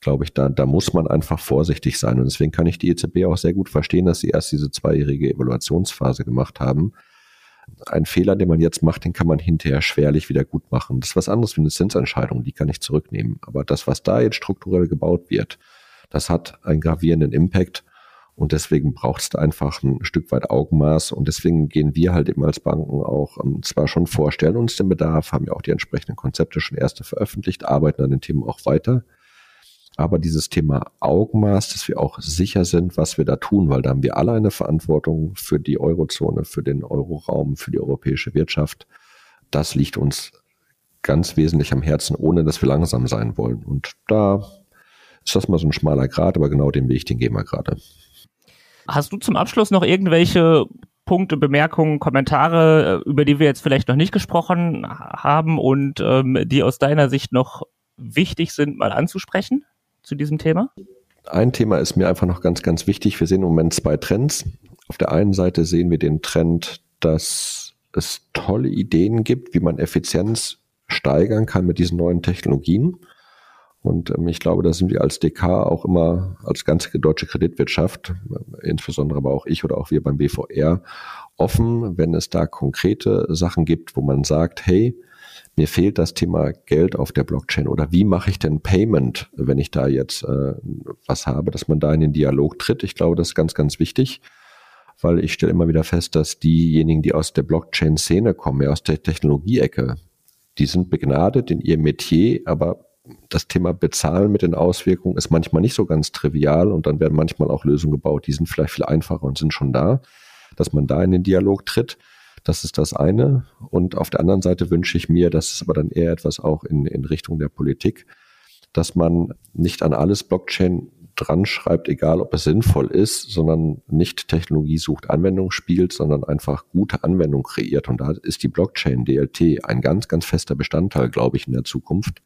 glaube ich, da, da muss man einfach vorsichtig sein. Und deswegen kann ich die EZB auch sehr gut verstehen, dass sie erst diese zweijährige Evaluationsphase gemacht haben. Ein Fehler, den man jetzt macht, den kann man hinterher schwerlich wieder gut machen. Das ist was anderes wie eine Zinsentscheidung, die kann ich zurücknehmen. Aber das, was da jetzt strukturell gebaut wird, das hat einen gravierenden Impact. Und deswegen braucht es einfach ein Stück weit Augenmaß. Und deswegen gehen wir halt eben als Banken auch ähm, zwar schon vor, stellen uns den Bedarf, haben ja auch die entsprechenden Konzepte schon erste veröffentlicht, arbeiten an den Themen auch weiter. Aber dieses Thema Augenmaß, dass wir auch sicher sind, was wir da tun, weil da haben wir alle eine Verantwortung für die Eurozone, für den Euroraum, für die europäische Wirtschaft. Das liegt uns ganz wesentlich am Herzen, ohne dass wir langsam sein wollen. Und da ist das mal so ein schmaler Grad, aber genau den Weg, den gehen wir gerade. Hast du zum Abschluss noch irgendwelche Punkte, Bemerkungen, Kommentare, äh, über die wir jetzt vielleicht noch nicht gesprochen haben und ähm, die aus deiner Sicht noch wichtig sind, mal anzusprechen zu diesem Thema? Ein Thema ist mir einfach noch ganz, ganz wichtig. Wir sehen im Moment zwei Trends. Auf der einen Seite sehen wir den Trend, dass es tolle Ideen gibt, wie man Effizienz steigern kann mit diesen neuen Technologien. Und ähm, ich glaube, da sind wir als DK auch immer, als ganze deutsche Kreditwirtschaft, äh, insbesondere aber auch ich oder auch wir beim BVR, offen, wenn es da konkrete Sachen gibt, wo man sagt, hey, mir fehlt das Thema Geld auf der Blockchain oder wie mache ich denn Payment, wenn ich da jetzt äh, was habe, dass man da in den Dialog tritt. Ich glaube, das ist ganz, ganz wichtig, weil ich stelle immer wieder fest, dass diejenigen, die aus der Blockchain-Szene kommen, ja aus der Technologie-Ecke, die sind begnadet in ihrem Metier, aber das Thema Bezahlen mit den Auswirkungen ist manchmal nicht so ganz trivial und dann werden manchmal auch Lösungen gebaut, die sind vielleicht viel einfacher und sind schon da, dass man da in den Dialog tritt. Das ist das eine. Und auf der anderen Seite wünsche ich mir, das ist aber dann eher etwas auch in, in Richtung der Politik, dass man nicht an alles Blockchain dran schreibt, egal ob es sinnvoll ist, sondern nicht Technologie sucht, Anwendung spielt, sondern einfach gute Anwendung kreiert. Und da ist die Blockchain DLT ein ganz, ganz fester Bestandteil, glaube ich, in der Zukunft.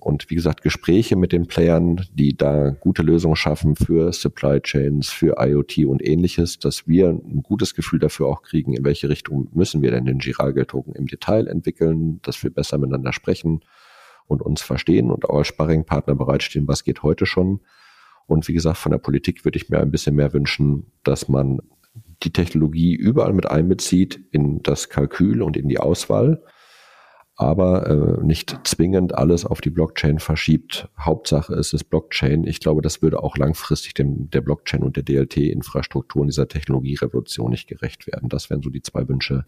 Und wie gesagt, Gespräche mit den Playern, die da gute Lösungen schaffen für Supply Chains, für IoT und ähnliches, dass wir ein gutes Gefühl dafür auch kriegen, in welche Richtung müssen wir denn den Giralgeld-Token im Detail entwickeln, dass wir besser miteinander sprechen und uns verstehen und auch als Sparringpartner bereitstehen, was geht heute schon. Und wie gesagt, von der Politik würde ich mir ein bisschen mehr wünschen, dass man die Technologie überall mit einbezieht in das Kalkül und in die Auswahl aber äh, nicht zwingend alles auf die Blockchain verschiebt. Hauptsache ist es Blockchain. Ich glaube, das würde auch langfristig dem, der Blockchain und der DLT-Infrastruktur und dieser Technologierevolution nicht gerecht werden. Das wären so die zwei Wünsche,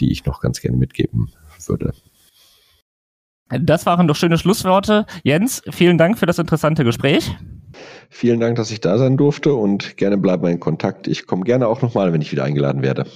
die ich noch ganz gerne mitgeben würde. Das waren doch schöne Schlussworte. Jens, vielen Dank für das interessante Gespräch. Vielen Dank, dass ich da sein durfte und gerne bleiben wir in Kontakt. Ich komme gerne auch nochmal, wenn ich wieder eingeladen werde.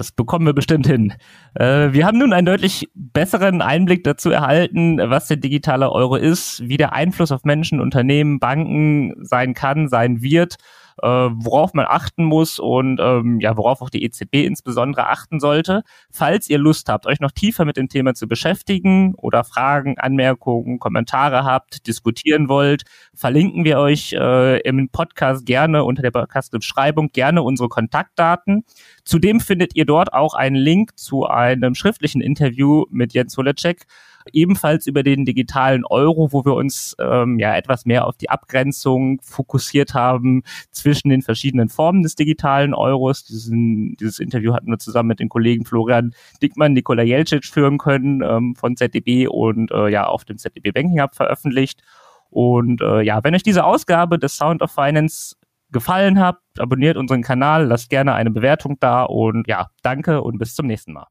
Das bekommen wir bestimmt hin. Äh, wir haben nun einen deutlich besseren Einblick dazu erhalten, was der digitale Euro ist, wie der Einfluss auf Menschen, Unternehmen, Banken sein kann, sein wird äh, worauf man achten muss und ähm, ja, worauf auch die EZB insbesondere achten sollte. Falls ihr Lust habt, euch noch tiefer mit dem Thema zu beschäftigen oder Fragen, Anmerkungen, Kommentare habt, diskutieren wollt, verlinken wir euch äh, im Podcast gerne unter der Podcast-Beschreibung gerne unsere Kontaktdaten. Zudem findet ihr dort auch einen Link zu einem schriftlichen Interview mit Jens Holecek, ebenfalls über den digitalen Euro, wo wir uns ähm, ja etwas mehr auf die Abgrenzung fokussiert haben zwischen den verschiedenen Formen des digitalen Euros. Diesen, dieses Interview hatten wir zusammen mit den Kollegen Florian Dickmann, Nikola Jelcic führen können ähm, von ZDB und äh, ja auf dem ZDB Banking Hub veröffentlicht. Und äh, ja, wenn euch diese Ausgabe des Sound of Finance gefallen hat, abonniert unseren Kanal, lasst gerne eine Bewertung da und ja, danke und bis zum nächsten Mal.